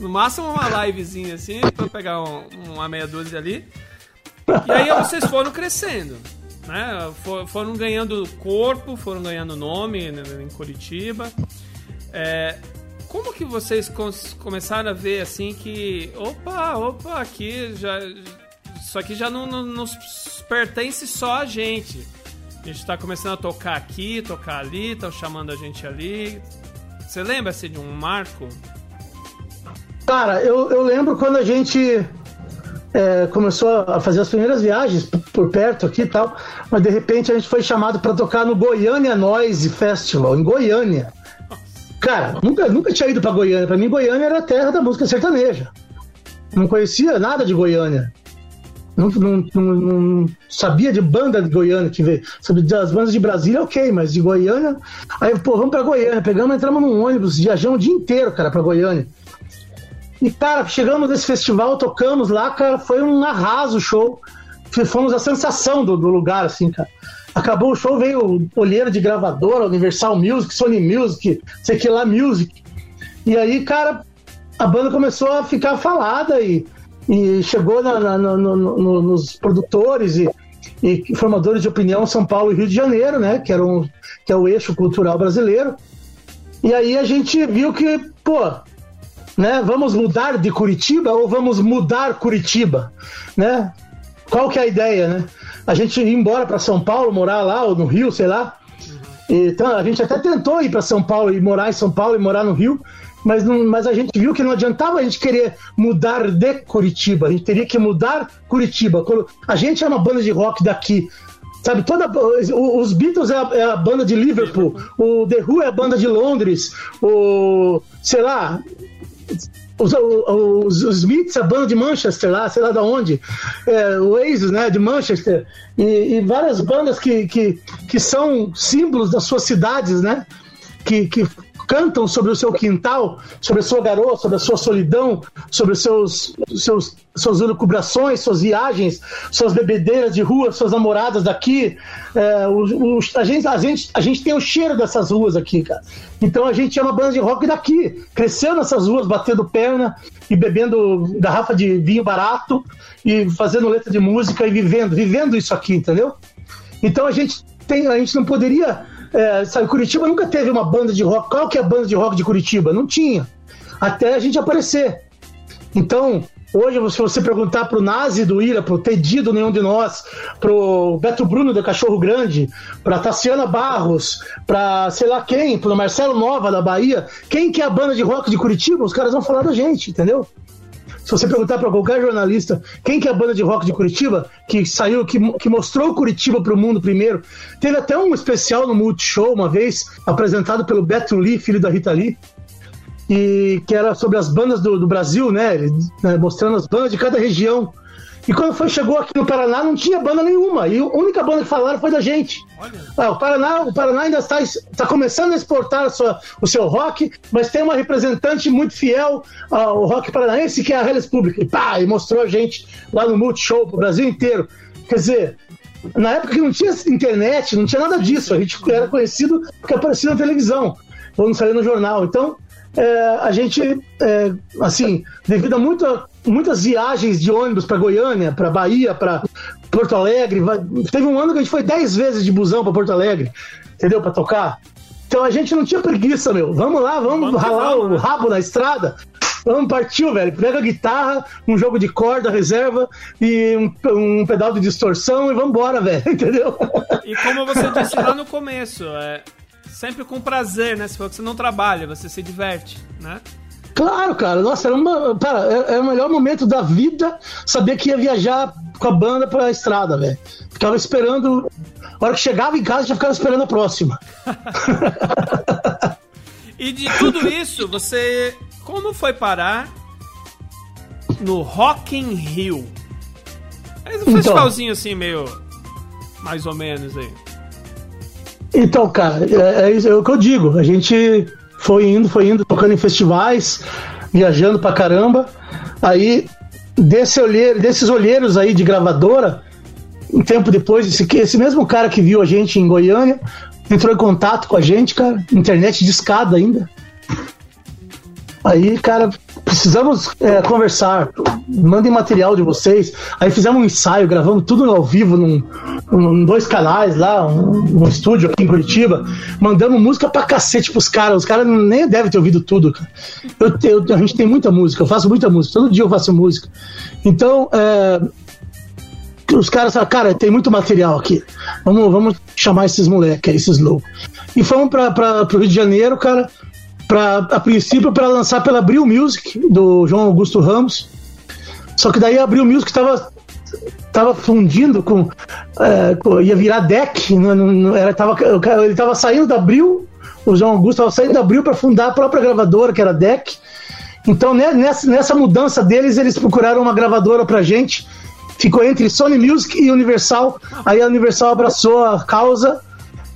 No máximo uma livezinha assim, pra pegar um- uma meia dúzia ali. E aí vocês foram crescendo, né? For- Foram ganhando corpo, foram ganhando nome né, em Curitiba. É, como que vocês começaram a ver assim que, opa, opa, aqui já isso aqui já não, não, nos pertence só a gente. A gente tá começando a tocar aqui, tocar ali, estão chamando a gente ali. Você lembra assim, de um marco? Cara, eu, eu lembro quando a gente é, começou a fazer as primeiras viagens por perto aqui e tal, mas de repente a gente foi chamado para tocar no Goiânia Noise Festival, em Goiânia. Cara, nunca, nunca tinha ido para Goiânia. Para mim, Goiânia era a terra da música sertaneja. Não conhecia nada de Goiânia. Não, não- não- não sabia de banda de Goiânia que veio. Sabia das bandas de Brasília, ok, mas de Goiânia. Aí, pô, vamos pra Goiânia. Pegamos, entramos num ônibus, viajamos o dia inteiro, cara, pra Goiânia. E, cara, chegamos nesse festival, tocamos lá, cara, foi um arraso show. Fomos a sensação do, do lugar, assim, cara. Acabou o show, veio olheiro de gravadora, Universal Music, Sony Music, sei que lá Music. E aí, cara, a banda começou a ficar falada e, e chegou na- na- no- no- no- nos produtores e, e formadores de opinião São Paulo e Rio de Janeiro, né? Que, era um, que é o eixo cultural brasileiro. E aí a gente viu que, pô, né? Vamos mudar de Curitiba ou vamos mudar Curitiba, né? Qual que é a ideia, né? A gente ir embora para São Paulo, morar lá ou no Rio, sei lá. Então a gente até tentou ir para São Paulo e morar em São Paulo e morar no Rio, mas, não, mas a gente viu que não adiantava a gente querer mudar de Curitiba. A gente teria que mudar Curitiba. A gente é uma banda de rock daqui. Sabe, toda, os Beatles é a, é a banda de Liverpool, o The Who é a banda de Londres, o. sei lá, os, os, os Smiths, a banda de Manchester lá, sei lá de onde, é, o Oasis, né, de Manchester, e, e várias bandas que, que, que são símbolos das suas cidades, né, que, que cantam sobre o seu quintal, sobre a sua garoa, sobre a sua solidão, sobre os seus, seus, suas lucubrações, suas viagens, suas bebedeiras de rua, suas namoradas daqui. É, a, gente, a, gente, a gente tem o cheiro dessas ruas aqui, cara. Então a gente é uma banda de rock daqui. Cresceu nessas ruas, batendo perna e bebendo garrafa de vinho barato e fazendo letra de música e vivendo, vivendo isso aqui, entendeu? Então a gente tem, a gente não poderia é, sabe, Curitiba nunca teve uma banda de rock. Qual que é a banda de rock de Curitiba? Não tinha. Até a gente aparecer. Então, hoje, se você perguntar pro Nazi do Ira, pro Tedido Nenhum de Nós, pro Beto Bruno do Cachorro Grande, pra Tassiana Barros, pra sei lá quem, pro Marcelo Nova da Bahia, quem que é a banda de rock de Curitiba, os caras vão falar da gente, entendeu? Se você perguntar para qualquer jornalista quem que é a banda de rock de Curitiba, que saiu, que, que mostrou Curitiba para o mundo primeiro, teve até um especial no Multishow uma vez, apresentado pelo Beto Lee, filho da Rita Lee, e que era sobre as bandas do, do Brasil, né? né? Mostrando as bandas de cada região. E quando foi, chegou aqui no Paraná, não tinha banda nenhuma. E a única banda que falaram foi da gente. Ah, o, Paraná, o Paraná ainda está, está começando a exportar a sua, o seu rock, mas tem uma representante muito fiel ao rock paranaense, que é a Hellis Public. E pá, e mostrou a gente lá no Multishow, pro Brasil inteiro. Quer dizer, na época que não tinha internet, não tinha nada disso. A gente era conhecido porque aparecia na televisão, ou não saía no jornal. Então, é, a gente, é, assim, devido a muita, muitas viagens de ônibus para Goiânia, para Bahia, para Porto Alegre, teve um ano que a gente foi 10 vezes de busão para Porto Alegre, entendeu? Para tocar. Então a gente não tinha preguiça, meu. Vamos lá, vamos, vamos ralar o rabo na estrada. Vamos, partiu, velho. Pega a guitarra, um jogo de corda, reserva e um, um pedal de distorção e vamos embora, velho. Entendeu? E como você disse lá no começo, é, sempre com prazer, né? Se for que você não trabalha, você se diverte, né? Claro, cara. Nossa, era, uma, cara, era o melhor momento da vida saber que ia viajar com a banda pra estrada, velho. Ficava esperando. A hora que chegava em casa, já ficava esperando a próxima. e de tudo isso, você. Como foi parar no Rock in Rio? É um então, festivalzinho assim, meio. Mais ou menos aí. Então, cara, é, é, isso, é o que eu digo. A gente foi indo, foi indo, tocando em festivais, viajando pra caramba. Aí, desse olheiro, desses olheiros aí de gravadora, um tempo depois, esse, esse mesmo cara que viu a gente em Goiânia entrou em contato com a gente, cara, internet de escada ainda. Aí, cara, precisamos é, conversar. Mandem material de vocês. Aí fizemos um ensaio, gravamos tudo ao vivo num, num dois canais lá, um, um, estúdio aqui em Curitiba. Mandamos música pra cacete pros caras. Os caras nem devem ter ouvido tudo. Eu, eu, a gente tem muita música, eu faço muita música. Todo dia eu faço música. Então, é, os caras falaram, cara, tem muito material aqui. Vamos, vamos chamar esses moleques, esses loucos. E fomos para o Rio de Janeiro, cara pra, a princípio para lançar pela Abril Music, do João Augusto Ramos. Só que daí a Abril Music estava tava fundindo com, é, com, ia virar deck, não, não, era, tava, ele estava saindo da Abril, o João Augusto estava saindo da Abril para fundar a própria gravadora, que era deck. Então né, nessa, nessa mudança deles, eles procuraram uma gravadora pra gente. Ficou entre Sony Music e Universal. Aí a Universal abraçou a causa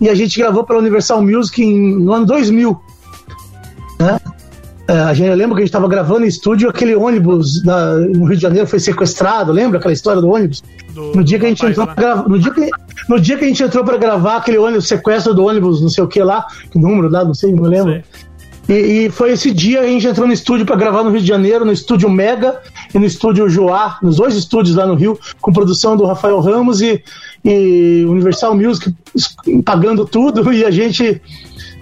e a gente gravou pela Universal Music em, no ano 2000. Né? A gente, eu lembro que a gente estava gravando em estúdio, aquele ônibus da, no Rio de Janeiro foi sequestrado, lembra aquela história do ônibus? Do, no dia que a gente entrou pra, no, dia que, no dia que a gente entrou para gravar aquele ônibus, sequestro do ônibus, não sei o que lá, que número lá, não sei, não lembro. E, e, foi esse dia que a gente entrou no estúdio para gravar no Rio de Janeiro, no estúdio Mega e no estúdio Joá, nos dois estúdios lá no Rio, com produção do Rafael Ramos e, e Universal Music pagando tudo, e a gente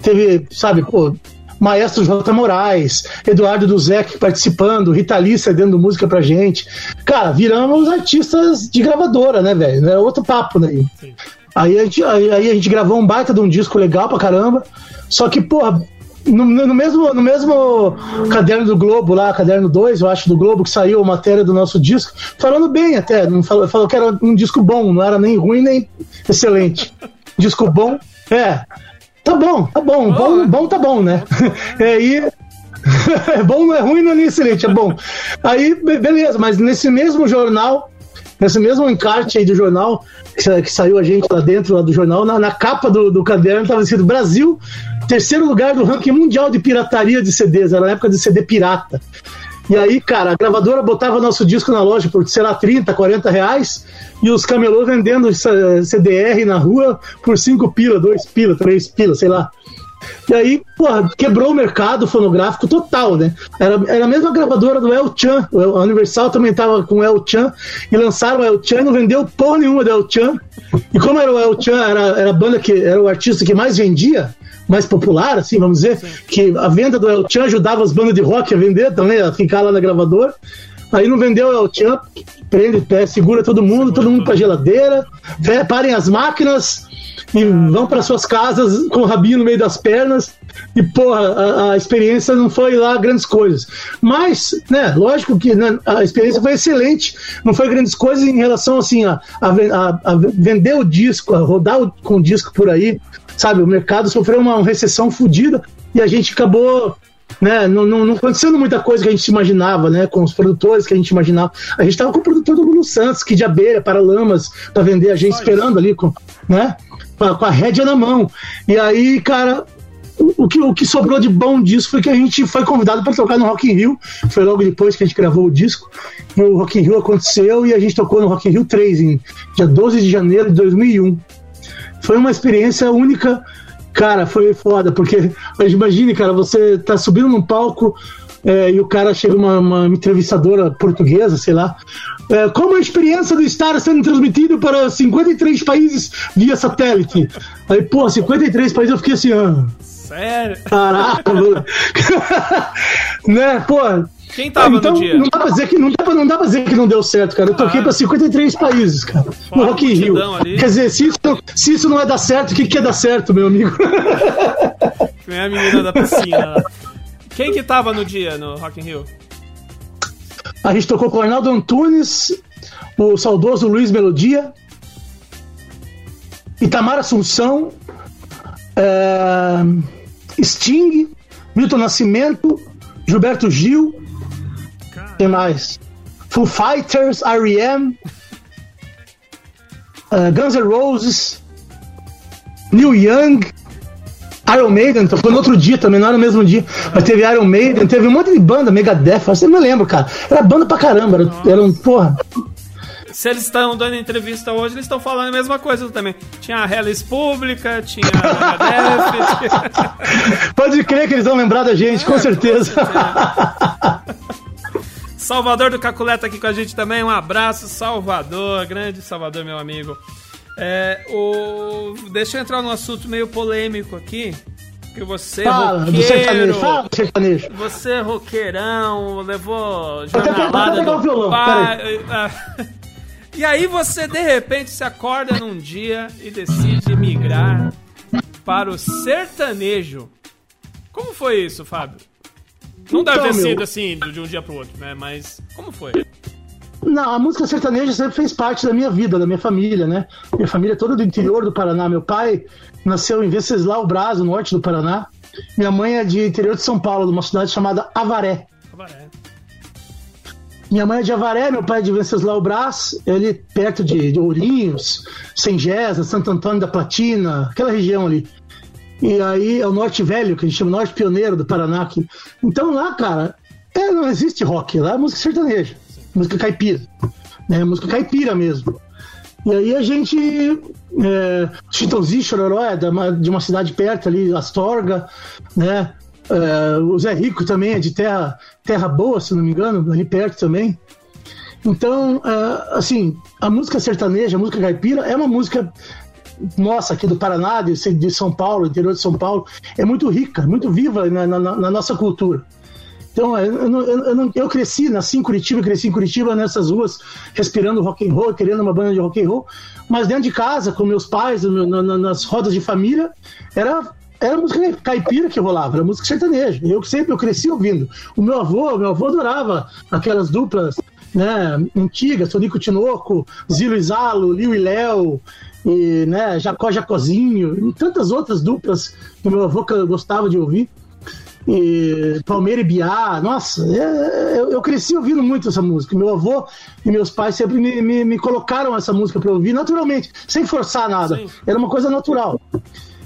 teve, sabe, pô, Maestro J. Moraes, Eduardo Duzek participando, Rita Lee cedendo música pra gente. Cara, viramos artistas de gravadora, né, velho? Era outro papo, né? Aí a, gente, aí, aí a gente gravou um baita de um disco legal pra caramba. Só que, porra, no, no, mesmo, no mesmo caderno do Globo, lá, caderno 2, eu acho, do Globo, que saiu a matéria do nosso disco, falando bem até, não falou, falou que era um disco bom, não era nem ruim nem excelente. Disco bom, é. Tá bom, tá bom, bom, bom tá bom, né? É, aí é bom não é ruim, não é excelente, é bom. Aí, beleza, mas nesse mesmo jornal, nesse mesmo encarte aí do jornal, que, que saiu a gente lá dentro lá do jornal, na, na capa do, do caderno estava escrito Brasil terceiro lugar do ranking mundial de pirataria de CDs, era na época de CD pirata. E aí, cara, a gravadora botava nosso disco na loja por, sei lá, 30, 40 reais, e os camelôs vendendo CDR na rua por 5 pila, 2 pila, 3 pila, sei lá. E aí, porra, quebrou o mercado fonográfico total, né? Era, era a mesma gravadora do El Chan. A Universal também tava com o El Chan. E lançaram o El Chan não vendeu porra nenhuma do El Chan. E como era o El Chan, era, era a banda que era o artista que mais vendia, mais popular, assim, vamos dizer, Sim. que a venda do El Chan ajudava as bandas de rock a vender também, a ficar lá na gravadora. Aí não vendeu o El Chan, prende pé, segura todo mundo, segura todo mundo pra geladeira, parem as máquinas e vão para suas casas com o rabinho no meio das pernas. E, porra, a, a, experiência não foi lá grandes coisas. Mas, né, lógico que né, a experiência foi excelente. Não foi grandes coisas em relação, assim, a, a, a vender o disco, a rodar o, com o disco por aí. Sabe, o mercado sofreu uma, uma recessão fodida e a gente acabou né? Não, não, não acontecendo muita coisa que a gente imaginava, né? Com os produtores que a gente imaginava. A gente estava com o produtor do Bruno Santos, que de abelha, para lamas, para vender a gente esperando ali, com, né? com a rédea na mão. E aí, cara, o, que, o que sobrou de bom disso foi que a gente foi convidado para tocar no Rock in Rio. Foi logo depois que a gente gravou o disco. E o Rock in Rio aconteceu e a gente tocou no Rock in Rio 3, em dia 12 de janeiro de 2001. Foi uma experiência única. Cara, foi foda, porque imagine, cara, você tá subindo num palco é, e o cara chega uma, uma entrevistadora portuguesa, sei lá, é, como a experiência do estar sendo transmitido para 53 países via satélite? Aí, pô, 53 países eu fiquei assim, ah. Sério? Caraca, né, pô. Quem tava então, no dia? Não dá, pra dizer que, não, dá pra, não dá pra dizer que não deu certo, cara. Eu toquei ah. pra 53 países, cara. Fora no Rock in Rio. Ali. Quer dizer, se isso, se isso não é dar certo, o que, que é dar certo, meu amigo? Quem é a menina da piscina? Quem que tava no dia no Rock in Rio? A gente tocou com o Arnaldo Antunes, o saudoso Luiz Melodia, Itamar Assunção, é, Sting, Milton Nascimento, Gilberto Gil, quem mais? Foo Fighters, R.E.M., uh, Guns N' Roses, Neil Young, Iron Maiden, foi no outro dia também, não era no mesmo dia. Mas teve Iron Maiden, teve um monte de banda, Megadeth, você não lembra, cara. Era banda pra caramba, era, era um, porra. Se eles estão dando entrevista hoje, eles estão falando a mesma coisa também. Tinha a Hellis Pública, tinha a Megadeth. Pode crer que eles vão lembrar da gente, é, com certeza. Com certeza. Salvador do Caculeta aqui com a gente também. Um abraço, Salvador, grande Salvador, meu amigo. É, o... Deixa eu entrar num assunto meio polêmico aqui. Que você fala, roqueiro, do sertanejo, fala sertanejo. Você é roqueirão, levou jornalada do violão, pai. E aí você de repente se acorda num dia e decide migrar para o sertanejo. Como foi isso, Fábio? Não então, deve ter sido assim de um dia para o outro, né? Mas como foi? Não, a música sertaneja sempre fez parte da minha vida, da minha família, né? Minha família é toda do interior do Paraná. Meu pai nasceu em Venceslau Braz, no norte do Paraná. Minha mãe é de interior de São Paulo, de uma cidade chamada Avaré. Avaré. Minha mãe é de Avaré, meu pai é de Venceslau Brás, ele perto de, de Ourinhos, Sengesa, Santo Antônio da Platina, aquela região ali. E aí é o Norte Velho, que a gente chama Norte Pioneiro do Paraná. Aqui. Então lá, cara, é, não existe rock, lá é música sertaneja música caipira, né? Música caipira mesmo. E aí a gente. É, Chitãozinho Chororó é de uma cidade perto ali, Astorga, né? É, o Zé Rico também é de terra, terra Boa, se não me engano, ali perto também. Então, é, assim, a música sertaneja, a música caipira, é uma música nossa aqui do Paraná, de, de São Paulo, interior de São Paulo, é muito rica, muito viva na, na, na nossa cultura. Então, eu, eu, eu, eu, cresci, nasci em Curitiba, cresci em Curitiba nessas ruas, respirando rock and roll, querendo uma banda de rock and roll, mas dentro de casa, com meus pais, nas rodas de família, era era música caipira que rolava, era música sertaneja. Eu sempre eu cresci ouvindo. O meu avô, meu avô adorava aquelas duplas, né, antigas, Tonico Tinoco, Zilo e Zalo, Liu e Léo, e, né, Jacó Jacozinho, e tantas outras duplas que meu avô gostava de ouvir e Palmeira e Biá. Nossa, é, eu, eu, cresci ouvindo muito essa música. Meu avô e meus pais sempre me, me, me colocaram essa música para ouvir naturalmente, sem forçar nada. Sim. Era uma coisa natural.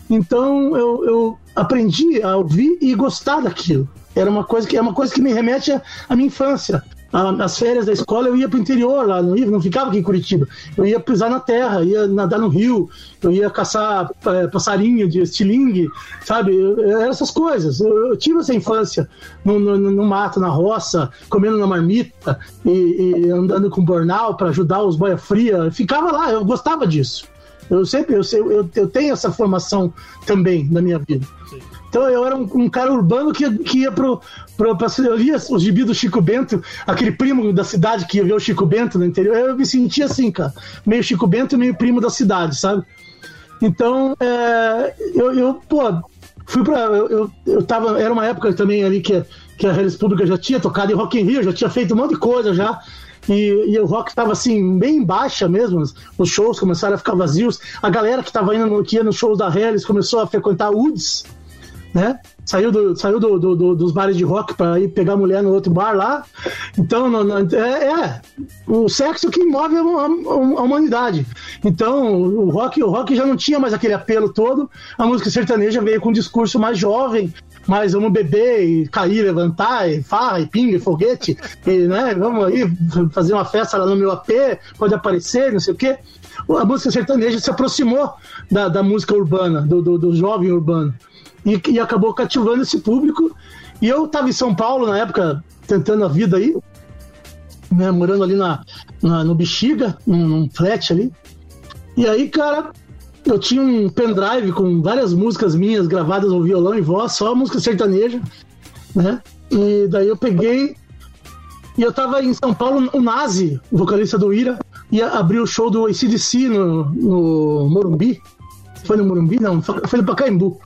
Então eu, eu aprendi a ouvir e gostar daquilo. Era uma coisa que é uma coisa que me remete à minha infância. A- As férias da escola eu ia para o interior lá, não, ia, não ficava aqui em Curitiba. Eu ia pisar na terra, ia nadar no rio, eu ia caçar eh, passarinho de estilingue, sabe? Eram essas coisas. Eu, eu tive essa infância no, no, no mato, na roça, comendo na marmita e, e andando com bornal para ajudar os boia fria. Eu Ficava lá, eu gostava disso. Eu sempre, eu, eu, eu tenho essa formação também na minha vida. Então eu era um, um cara urbano que, que ia pro, pro pra, eu lia os gibis do Chico Bento, aquele primo da cidade que ia ver o Chico Bento no interior. Eu me sentia assim, cara, meio Chico Bento e meio primo da cidade, sabe? Então, é, eu, eu, pô, fui pra. Eu, eu, eu tava. Era uma época também ali que, que a Redes Pública já tinha tocado em Rock in Rio, já tinha feito um monte de coisa já. E, e o rock tava assim, bem em baixa mesmo. Os shows começaram a ficar vazios. A galera que tava indo no, que ia nos shows da Hellis começou a frequentar Woods, né? Saiu, do, saiu do, do- do- dos bares de rock para ir pegar mulher no outro bar lá. Então, é, é. o sexo que move a, a- a humanidade. Então, o rock, o rock já não tinha mais aquele apelo todo. A música sertaneja veio com um discurso mais jovem, vamos beber e cair, levantar, e farra, e pinga, e foguete, e né, vamos aí fazer uma festa lá no meu AP, pode aparecer, não sei o quê. A música sertaneja se aproximou da, da música urbana, do, do, do jovem urbano e, e acabou cativando esse público. E eu estava em São Paulo na época, tentando a vida aí, né, morando ali na, na- no Bexiga, num, num flat ali. E aí, cara, eu tinha um pendrive com várias músicas minhas gravadas ao violão e voz, só música sertaneja, né? E daí eu peguei e eu tava em São Paulo, o Nazi, o vocalista do Ira, ia abrir o show do ACDC no, no Morumbi. Foi no Morumbi? Não, foi no Pacaembu.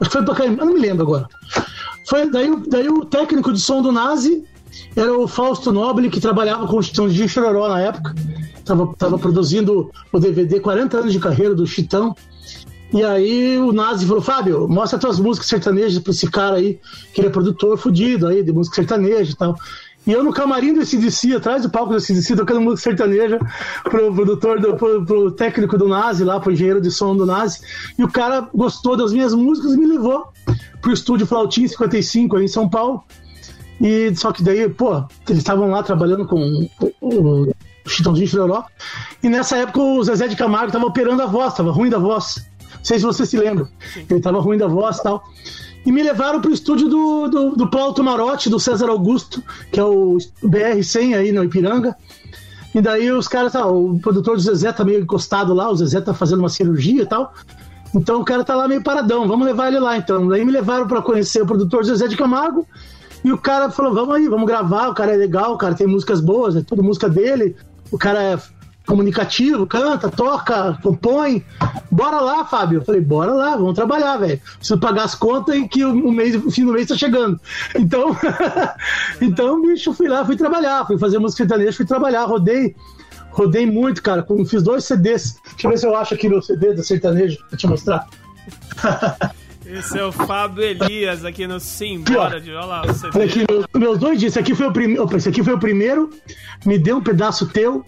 Acho que foi no Pacaembu, eu não me lembro agora. Foi, daí, o- daí o técnico de som do Nazi era o Fausto Noble, que trabalhava com o Chitão de Chororó na época. Tava, tava produzindo o DVD 40 anos de carreira do Chitão. E aí o Nazi falou, Fábio, mostra tuas músicas sertanejas pra esse cara aí, que ele é produtor fudido aí, de música sertaneja e tal. E eu no camarim do CDC, atrás do palco do CDC, tocando música sertaneja pro produtor, do, pro, pro técnico do Nazi lá, pro engenheiro de som do Nazi. E o cara gostou das minhas músicas e me levou pro estúdio Flautim 55 aí em São Paulo. E só que daí, pô, eles estavam lá trabalhando com o, Chitãozinho Chororó. E nessa época o Zezé de Camargo tava operando a voz, tava ruim da voz. Não sei se você se lembra. Ele tava ruim da voz e tal. E me levaram pro estúdio do, do, do Paulo Tomarotti, do César Augusto, que é o BR-100 aí no Ipiranga. E daí os caras, tá, o produtor do Zezé tá meio encostado lá, o Zezé tá fazendo uma cirurgia e tal. Então o cara tá lá meio paradão, vamos levar ele lá então. Daí me levaram para conhecer o produtor Zezé de Camargo. E o cara falou: vamos aí, vamos gravar. O cara é legal, o cara tem músicas boas, é tudo música dele. O cara é comunicativo, canta, toca, compõe. Bora lá, Fábio. Eu falei: bora lá, vamos trabalhar, velho. Preciso pagar as contas e que o, o mês, o fim do mês tá chegando. Então, então, bicho, fui lá, fui trabalhar, fui fazer música sertaneja, fui trabalhar, rodei. Rodei muito, cara. com- Fiz dois CDs. Deixa eu ver se eu acho aqui meu CD da sertaneja pra te mostrar. Esse é o Fábio Elias aqui no Simbora de Olha lá, você Olha aqui, meus, dois discos. Esse aqui foi o primeiro. Esse aqui foi o primeiro. Me deu um pedaço teu.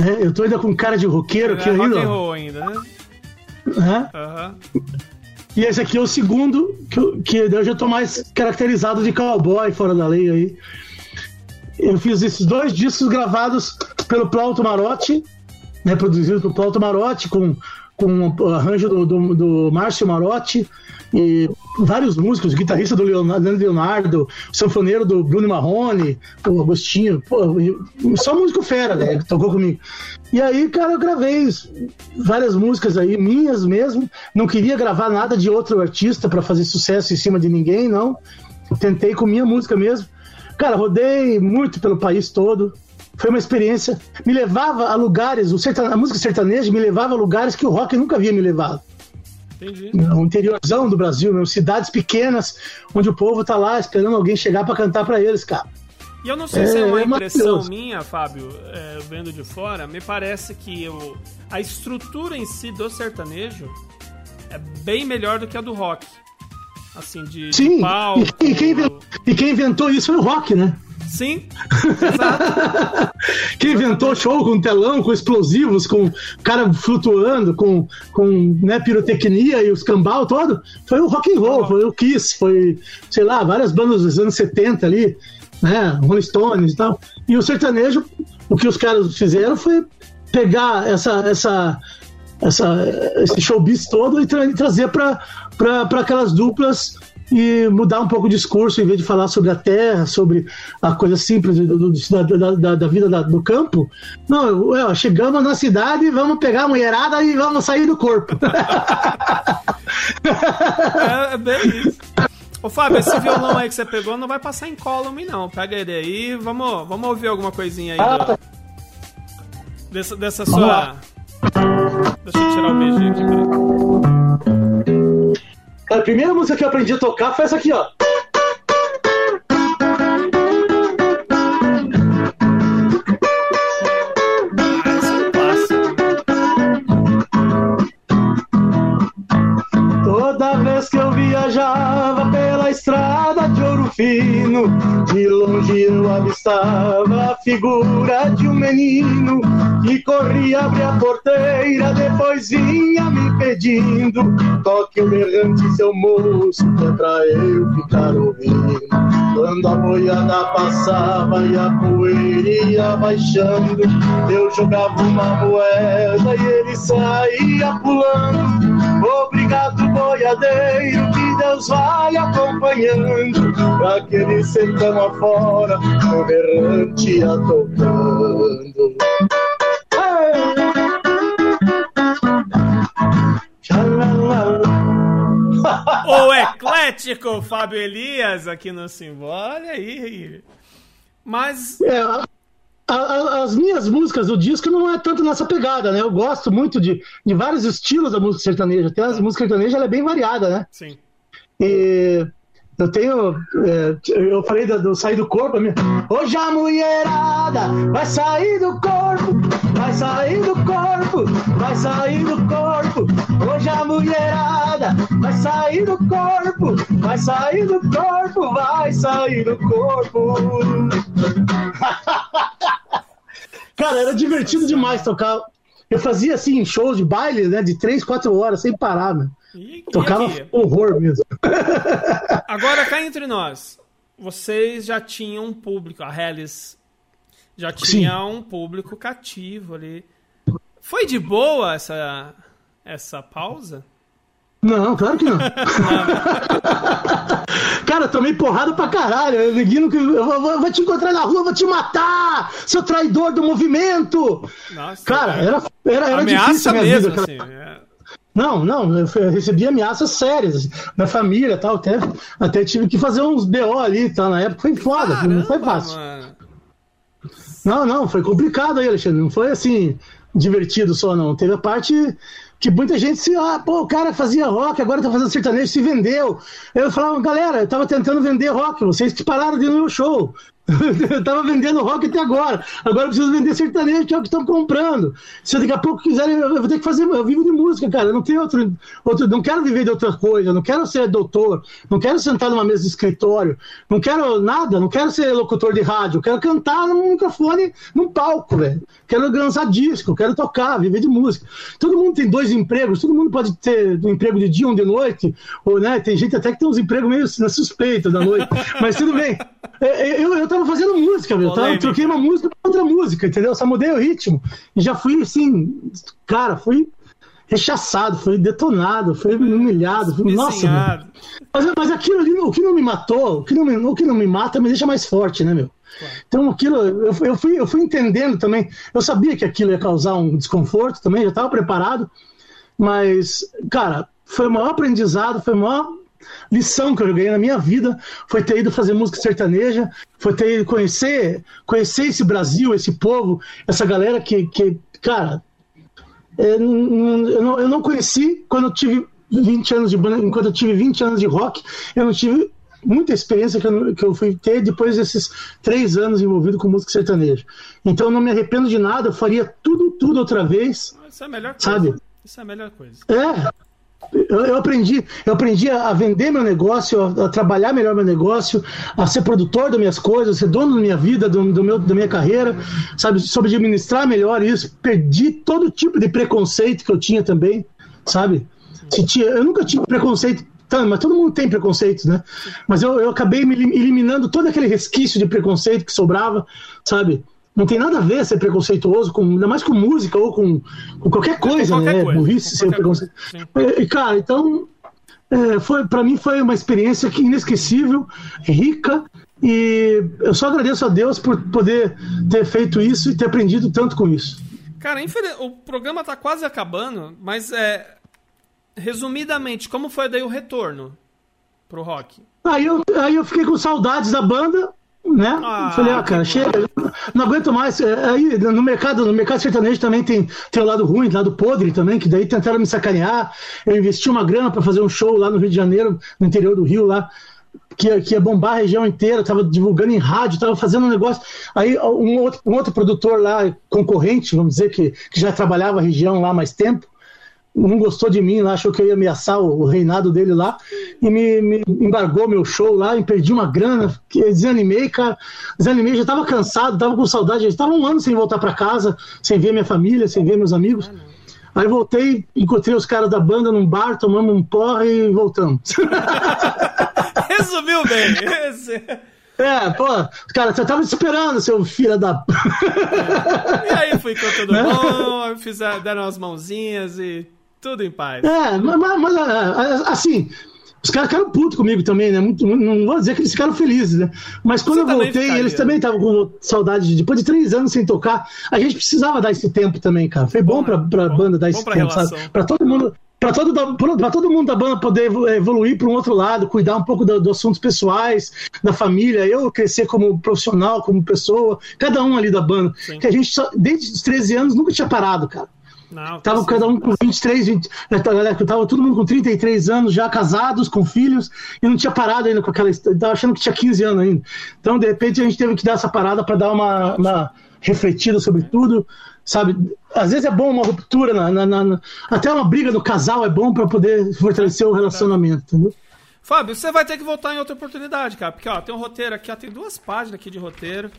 Né? Eu tô ainda com cara de roqueiro aqui é rock ainda. roll ainda, né? Aham. E esse aqui é o segundo, que, eu- que eu já tô mais caracterizado de cowboy fora da lei aí. Eu fiz esses dois discos gravados pelo Plauto Marotti, né, produzidos pelo Plauto Marotti, com, com o arranjo do, do, do Márcio Marotti, e vários músicos, o guitarrista do Leonardo, Leonardo, o sanfoneiro do Bruno Marrone, o Agostinho, pô, só músico fera, né, que tocou comigo. E aí, cara, eu gravei várias músicas aí, minhas mesmo. Não queria gravar nada de outro artista para fazer sucesso em cima de ninguém, não. Tentei com minha música mesmo. Cara, rodei muito pelo país todo. Foi uma experiência. Me levava a lugares, o sertan... a música sertaneja me levava a lugares que o rock nunca havia me levado. Entendi. O interiorzão do Brasil, meu, cidades pequenas, onde o povo tá lá esperando alguém chegar para cantar para eles, cara. E eu não sei se é É, uma é impressão maravilhoso. minha, Fábio, é, vendo de fora, me parece que o, a estrutura em si do sertanejo é bem melhor do que a do rock. Assim, de, de Sim, palco. e, e quem e quem inventou isso foi o rock, né? Sim, exato. Quem inventou show com telão, com explosivos, com cara flutuando, com, com né, pirotecnia e os cambal todo, foi o rock and roll, foi o Kiss, foi, sei lá, várias bandas dos anos 70 ali, né, Rolling Stones e tal. E o sertanejo, o que os caras fizeram foi pegar essa, essa, essa, esse showbiz todo e, tra e trazer para aquelas duplas e mudar um pouco o discurso, em vez de falar sobre a terra, sobre a coisa simples do, do, da, da, da, vida da, do campo. Não, eu, chegamos na cidade, vamos pegar a mulherada e vamos sair do corpo. é, é bem isso. Ô Fábio, esse violão aí que você pegou não vai passar em column, não. Pega ele aí, vamos, vamos ouvir alguma coisinha aí do, dessa, dessa sua. Deixa eu tirar o BG aqui, peraí. A primeira música que eu aprendi a tocar foi essa aqui, ó. Toda vez que eu viajava pela estrada fino, de longe eu avistava a figura de um menino que corria abrir a porteira, depois vinha me pedindo: toque o berrante, seu moço, que é pra eu ficar ouvindo. Quando a boiada passava e a poeira ia baixando, eu jogava uma moeda e ele saía pulando. Obrigado, boiadeiro, que Deus vai acompanhando, pra aquele sertão afora, o berrante ia tocando. o eclético Fábio Elias aqui no Simbora. Olha aí. Mas. É, a, a, as minhas músicas do disco não é tanto nessa pegada, né? Eu gosto muito de, de vários estilos da música sertaneja. Até a música sertaneja ela é bem variada, né? Sim. E eu tenho. É, eu falei do, do, sair do corpo. Minha, Hoje a mulherada vai sair do corpo, vai sair do corpo, vai sair do corpo. Hoje a mulherada vai sair do corpo, vai sair do corpo, vai sair do corpo. Cara, era divertido demais tocar. Eu fazia assim, shows de baile, né? De três, quatro horas, sem parar, né? E, Tocava e horror mesmo. Agora, cá entre nós, vocês já tinham um público, a Hellis já tinha Sim. um público cativo ali. Foi de boa essa, essa pausa? Não, claro que não. Cara, tomei porrada pra caralho. Eu, vou, vou te encontrar na rua, vou te matar, seu traidor do movimento. Nossa, cara, era, era, era difícil a minha mesmo, vida. Assim, é... Não, não, eu recebi ameaças sérias da família tal, até, até tive que fazer uns BO ali, tá? Na época foi foda, Caramba, não foi fácil. Mano. Não, não, foi complicado aí, Alexandre. Não foi assim divertido só, não. Teve a parte que muita gente se, ah, pô, o cara fazia rock, agora tá fazendo sertanejo, se vendeu. Eu falava, galera, eu tava tentando vender rock, vocês que pararam de ir no meu show. eu tava vendendo rock até agora. Agora eu preciso vender sertanejo, que é o que estão comprando. Se daqui a pouco quiserem, eu vou ter que fazer. Eu vivo de música, cara. Eu não tenho outro, outro. Não quero viver de outra coisa. Não quero ser doutor. Não quero sentar numa mesa de escritório. Não quero nada. Não quero ser locutor de rádio. Quero cantar no microfone, num palco, velho. Quero lançar disco. Quero tocar, viver de música. Todo mundo tem dois empregos. Todo mundo pode ter um emprego de dia, um de noite. Ou, né, tem gente até que tem uns empregos meio na suspeita da noite. Mas tudo bem. É, é, eu, eu tava fazendo música, meu. Tá? Eu troquei uma música por outra música, entendeu? Só mudei o ritmo. E já fui assim, cara, fui rechaçado, fui detonado, fui humilhado. Fui, nossa, mas, mas aquilo ali, o que não me matou, o que não me, o que não me mata me deixa mais forte, né, meu? Então aquilo, eu, eu, fui, eu fui entendendo também. Eu sabia que aquilo ia causar um desconforto também, já estava preparado. Mas, cara, foi o maior aprendizado, foi o maior lição que eu ganhei na minha vida foi ter ido fazer música sertaneja, foi ter ido conhecer, conhecer esse Brasil, esse povo, essa galera que, que cara, é, eu não, eu não conheci quando eu tive 20 anos de banda, enquanto eu tive 20 anos de rock, eu não tive muita experiência que eu, que eu fui ter depois desses três anos envolvido com música sertaneja. Então eu não me arrependo de nada, eu faria tudo, tudo outra vez. Isso é a melhor coisa. Sabe? Isso é a melhor coisa. É. Eu, eu aprendi, eu aprendi a, a vender meu negócio, a, a trabalhar melhor meu negócio, a ser produtor das minhas coisas, ser dono da minha vida, do, do meu, da minha carreira, sabe, sobre administrar melhor isso. Perdi todo tipo de preconceito que eu tinha também, sabe? Tinha, eu nunca tive preconceito Tá, mas todo mundo tem preconceitos, né? Mas eu, eu acabei me elim- eliminando todo aquele resquício de preconceito que sobrava, sabe? Não tem nada a ver ser preconceituoso, com, ainda mais com música ou com, com qualquer coisa, qualquer né? coisa, Burrice com ser preconceito. coisa, E, cara, então, é, foi, para mim foi uma experiência que inesquecível, rica, e eu só agradeço a Deus por poder ter feito isso e ter aprendido tanto com isso. Cara, o programa tá quase acabando, mas é. Resumidamente, como foi daí o retorno pro rock? Aí eu, aí eu fiquei com saudades da banda, né? Ah, Falei, ah, cara, chega, não aguento mais. É, Aí no mercado, no mercado sertanejo também tem, tem o lado ruim, o lado podre também, que daí tentaram me sacanear. Eu investi uma grana para fazer um show lá no Rio de Janeiro, no interior do Rio lá. Que, ia- que ia bombar a região inteira, tava divulgando em rádio, tava fazendo um negócio. Aí um outro, um outro produtor lá, concorrente, vamos dizer, que, que já trabalhava a região lá há mais tempo, não gostou de mim lá, achou que eu ia ameaçar o, reinado dele lá e me, me embargou meu show lá e perdi uma grana, desanimei, cara, desanimei, já tava cansado, tava com saudade, já tava um ano sem voltar para casa, sem ver minha família, sem ver meus amigos. Aí voltei, encontrei os caras da banda num bar, tomamos um porre e voltamos. Resumiu bem. Esse- é, pô, cara, você tava esperando, seu filho da. E aí foi com tudo bom, fizeram, deram as mãozinhas e tudo em paz. É, mas, mas- mas, é, assim, os caras ficaram putos comigo também, né? Muito, não vou dizer que eles ficaram felizes, né? Mas quando Você eu voltei, ficaria. eles também estavam com saudade. de- Depois de três anos sem tocar, a gente precisava dar esse tempo também, cara. Foi bom, Bom, pra, né? pra Bom- banda dar esse tempo, relação. sabe? Pra todo mundo. Pra todo, da- pra todo mundo da banda poder evo- evoluir para um outro lado, cuidar um pouco do- dos assuntos pessoais, da família, eu crescer como profissional, como pessoa, cada um ali da banda. Sim. Que a gente, só, desde os 13 anos, nunca tinha parado, cara. Não, Tava precisa. cada um com 23, 20, né, tá, tava todo mundo com 33 anos, já casados, com filhos, e não tinha parado ainda com aquela. história, Tava achando que tinha 15 anos ainda. Então, de repente, a gente teve que dar essa parada para dar uma, uma refletida sobre tudo, sabe? Às vezes é bom uma ruptura, na, na- na- na- até uma briga no casal é bom para poder fortalecer o relacionamento, entendeu? Fábio, você vai ter que voltar em outra oportunidade, cara. Porque, ó, tem um roteiro aqui, ó, tem duas páginas aqui de roteiro.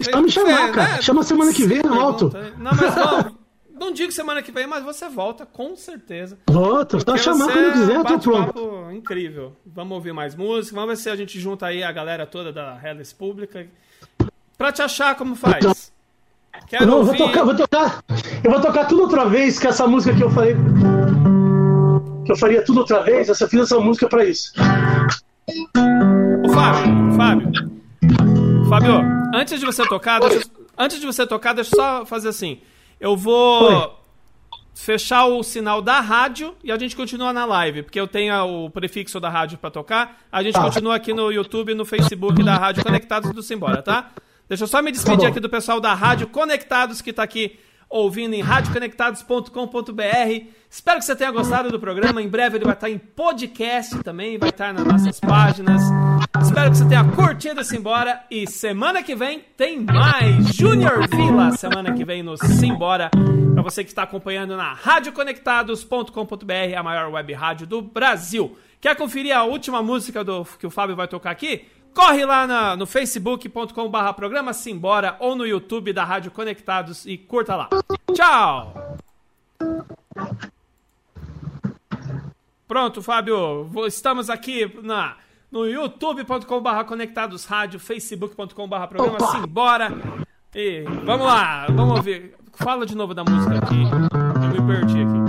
Só me chamar, É, cara. né? Chama semana que vem, eu volto. Não, mas não, não digo semana que vem, mas você volta, com certeza. Volta, Porque chamar você quando é quiser, tô pronto. incrível. Vamos ouvir mais música, vamos ver se a gente junta aí a galera toda da Hellis Pública. Pra te achar, como faz? Quero Eu não, vou ouvir... tocar, vou tocar. Eu vou tocar tudo outra vez, que essa música que eu falei. Que eu faria tudo outra vez, essa fiz essa música pra isso. Ô, Fábio, Fábio. Fábio, antes de você tocar, deixa, antes de você tocar, deixa eu só fazer assim. Eu vou Oi. fechar o sinal da rádio e a gente continua na live, porque eu tenho o prefixo da rádio pra tocar. A gente Tá. continua aqui no YouTube e no Facebook da Rádio Conectados do Simbora, tá? Deixa eu só me despedir bom. aqui do pessoal da Rádio Conectados que tá aqui ouvindo em radioconectados.com.br. Espero que você tenha gostado do programa. Em breve ele vai estar em podcast também, vai estar nas nossas páginas. Espero que você tenha curtido esse Simbora. E semana que vem tem mais Junior Vila. Semana que vem no Simbora. Para você que está acompanhando na radioconectados.com.br, a maior web rádio do Brasil. Quer conferir a última música do, que o Fábio vai tocar aqui? Corre lá na- no facebook.com/barra programa Simbora ou no YouTube da Rádio Conectados e curta lá. Tchau! Pronto, Fábio, estamos aqui na, no youtube.com.br conectados rádio, facebook.com.br programa Opa! Simbora. E vamos lá, vamos ouvir. Fala de novo da música aqui. Eu me perdi aqui.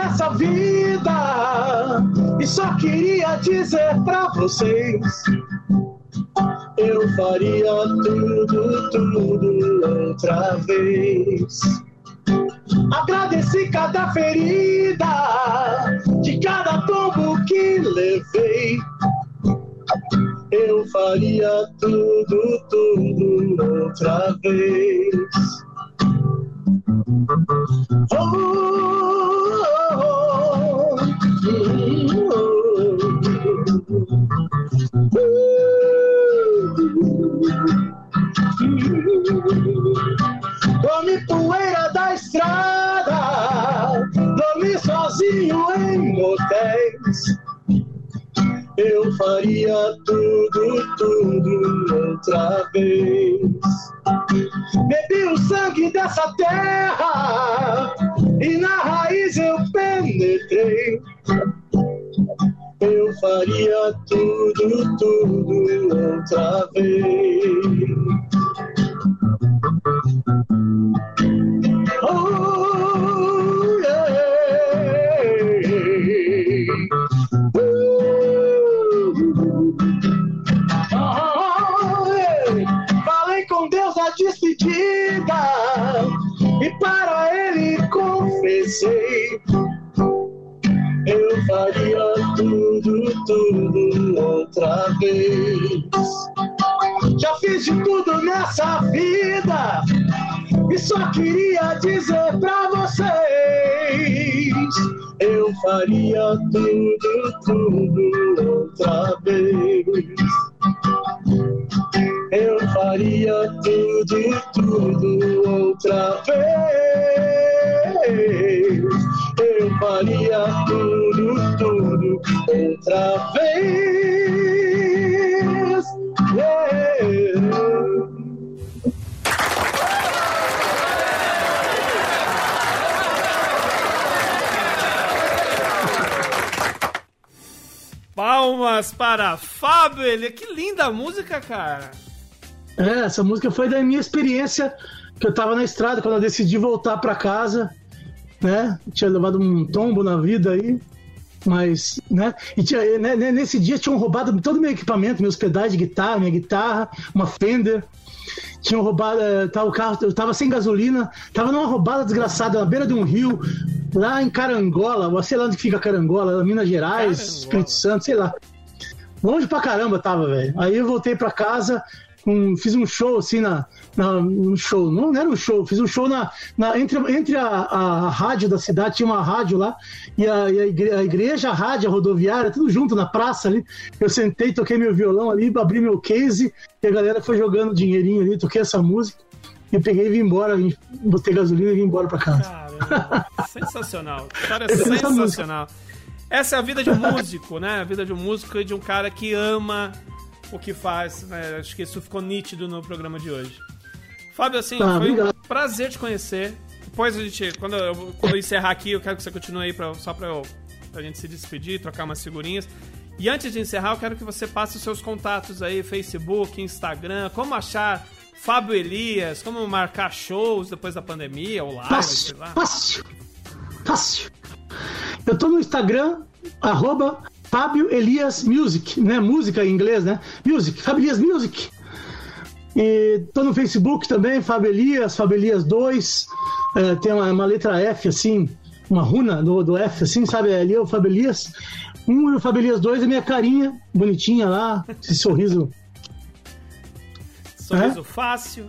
Nessa vida e só queria dizer pra vocês. Eu faria tudo, tudo outra vez. Agradeci cada ferida, de cada tombo que levei. Eu faria tudo, tudo outra vez. Tome poeira da estrada, dormi sozinho em motéis. Eu faria tudo, tudo outra vez. Dessa terra e na raiz eu penetrei. Eu faria tudo, tudo outra vez. Confessei. Eu faria tudo, tudo outra vez. Já fiz de tudo nessa vida e só queria dizer pra vocês: eu faria tudo, tudo outra vez. Eu faria tudo, tudo outra vez. Faria tudo, tudo outra vez. Yeah. Palmas para Fábio. Que linda música, cara. É, essa música foi da minha experiência que eu tava na estrada quando eu decidi voltar para casa, né? Tinha levado um tombo na vida aí, mas, né? E tinha, né, né, nesse dia tinham roubado todo o meu equipamento, meus pedais de guitarra, minha guitarra, uma Fender. Tinham roubado, eh, tá, o carro, eu tava sem gasolina, tava numa roubada desgraçada na beira de um rio, lá em Carangola, sei lá onde fica Carangola, Minas Gerais, Carangola. Espírito Santo, sei lá. Longe pra caramba tava, velho. Aí eu voltei pra casa, um- fiz um show assim na, na- um show, não, não era um show, fiz um show na, na- entre, entre a, a rádio da cidade, tinha uma rádio lá, e a, e a igre- a igreja, a rádio, a rodoviária, tudo junto na praça ali. Eu sentei, toquei meu violão ali, abri meu case, e a galera foi jogando dinheirinho ali, toquei essa música, e peguei e vim embora, botei gasolina e vim embora pra casa. Caramba, sensacional. História Essa música. sensacional. Essa é a vida de um músico, né? A vida de um músico e de um cara que ama o que faz. né? Acho que isso ficou nítido no programa de hoje. Fábio, assim, Ah, foi um obrigado. prazer te conhecer. Depois a gente, quando eu, quando eu encerrar aqui, eu quero que você continue aí pra, só pra, eu, pra gente se despedir, trocar umas figurinhas. E antes de encerrar, eu quero que você passe os seus contatos aí, Facebook, Instagram, como achar Fábio Elias, como marcar shows depois da pandemia, ou live, sei Fácil, lá. fácil, fácil. Eu tô no Instagram, arroba Fábio Elias Music, né? Música em inglês, né? Music, Fábio Elias Music. E tô no Facebook também, Fábio Elias, Fábio Elias 2. É, tem uma, uma letra F, assim, uma runa do, do F, assim, sabe? Ali é o Fábio Elias. Um e o Fábio Elias 2 é minha carinha, bonitinha lá, esse sorriso Sorriso fácil.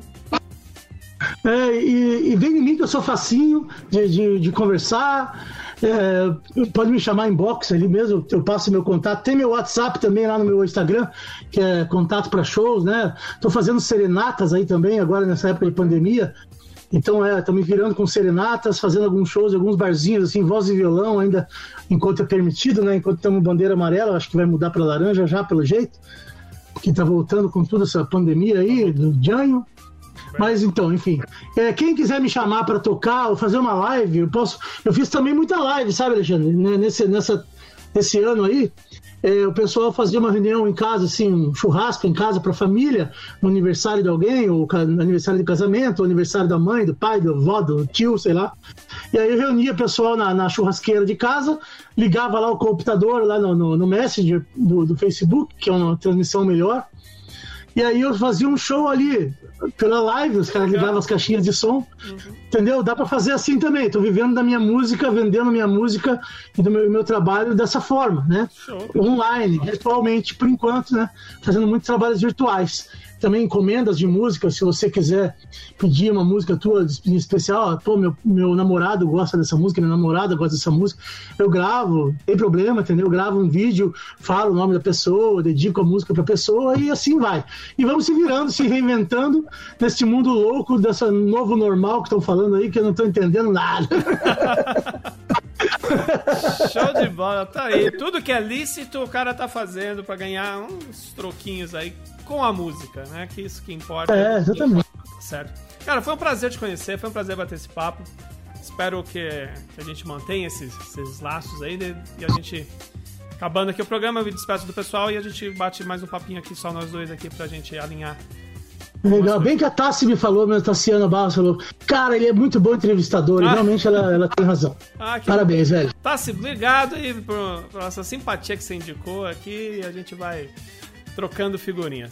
É, e, e vem em mim que eu sou facinho de, de, de conversar. É, pode me chamar inbox ali mesmo, eu passo meu contato. Tem meu WhatsApp também lá no meu Instagram, que é contato para shows, né? Tô fazendo serenatas aí também, agora nessa época de pandemia. Então, é, me virando com serenatas, fazendo alguns shows, alguns barzinhos, assim, voz e violão ainda, enquanto é permitido, né? Enquanto estamos bandeira amarela, acho que vai mudar para laranja já, pelo jeito. Que tá voltando com toda essa pandemia aí, do Janho. Mas então, enfim. É, quem quiser me chamar para tocar ou fazer uma live, eu posso. Eu fiz também muita live, sabe, Alexandre? Né, Nesse, nessa, esse ano aí, é, o pessoal fazia uma reunião em casa, assim, um churrasco em casa para família, no aniversário de alguém, ou aniversário de casamento, ou aniversário da mãe, do pai, do avó, do tio, sei lá. E aí eu reunia o pessoal na, na churrasqueira de casa, ligava lá o computador lá no, no, no Messenger do, do Facebook, que é uma transmissão melhor. E aí eu fazia um show ali pela live, os caras ligavam as caixinhas de som, entendeu? Dá pra fazer assim também. Tô vivendo da minha música, vendendo minha música e do meu, meu trabalho dessa forma, né? Show. Online, virtualmente, por enquanto, né? Fazendo muitos trabalhos virtuais. Também encomendas de música, se você quiser pedir uma música tua especial, ó, pô, meu, meu namorado gosta dessa música, minha namorada gosta dessa música, eu gravo, tem problema, entendeu? Eu gravo um vídeo, falo o nome da pessoa, dedico a música pra pessoa e assim vai. E vamos se virando, se reinventando nesse mundo louco, dessa novo normal que estão falando aí, que eu não tô entendendo nada. Show de bola, tá aí. Tudo que é lícito o cara tá fazendo pra ganhar uns troquinhos aí com a música, né? Que isso que importa. É, exatamente. Certo. Cara, foi um prazer te conhecer, foi um prazer bater esse papo. Espero que, que a gente mantenha esses, esses laços aí né? e a gente. Acabando aqui o programa, eu me despeço do pessoal e a gente bate mais um papinho aqui, só nós dois aqui, pra gente alinhar. Legal, bem que a Tassi me falou, mesmo, Tassiana Barros falou, cara, ele é muito bom entrevistador, e Ah. realmente ela, ela tem razão. Ah, Parabéns, velho. Tassi, obrigado aí por, por essa simpatia que você indicou aqui e a gente vai trocando figurinhas.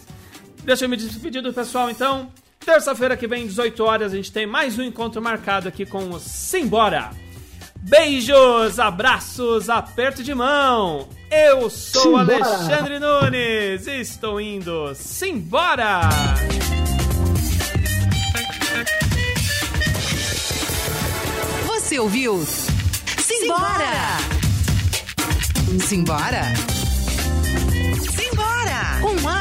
Deixa eu me despedir do pessoal então. Terça-feira que vem, 18 horas, a gente tem mais um encontro marcado aqui com o Simbora. Beijos, abraços, aperto de mão. Eu sou Simbora. Alexandre Nunes e estou indo. Simbora! Você ouviu? Simbora! Simbora! Simbora!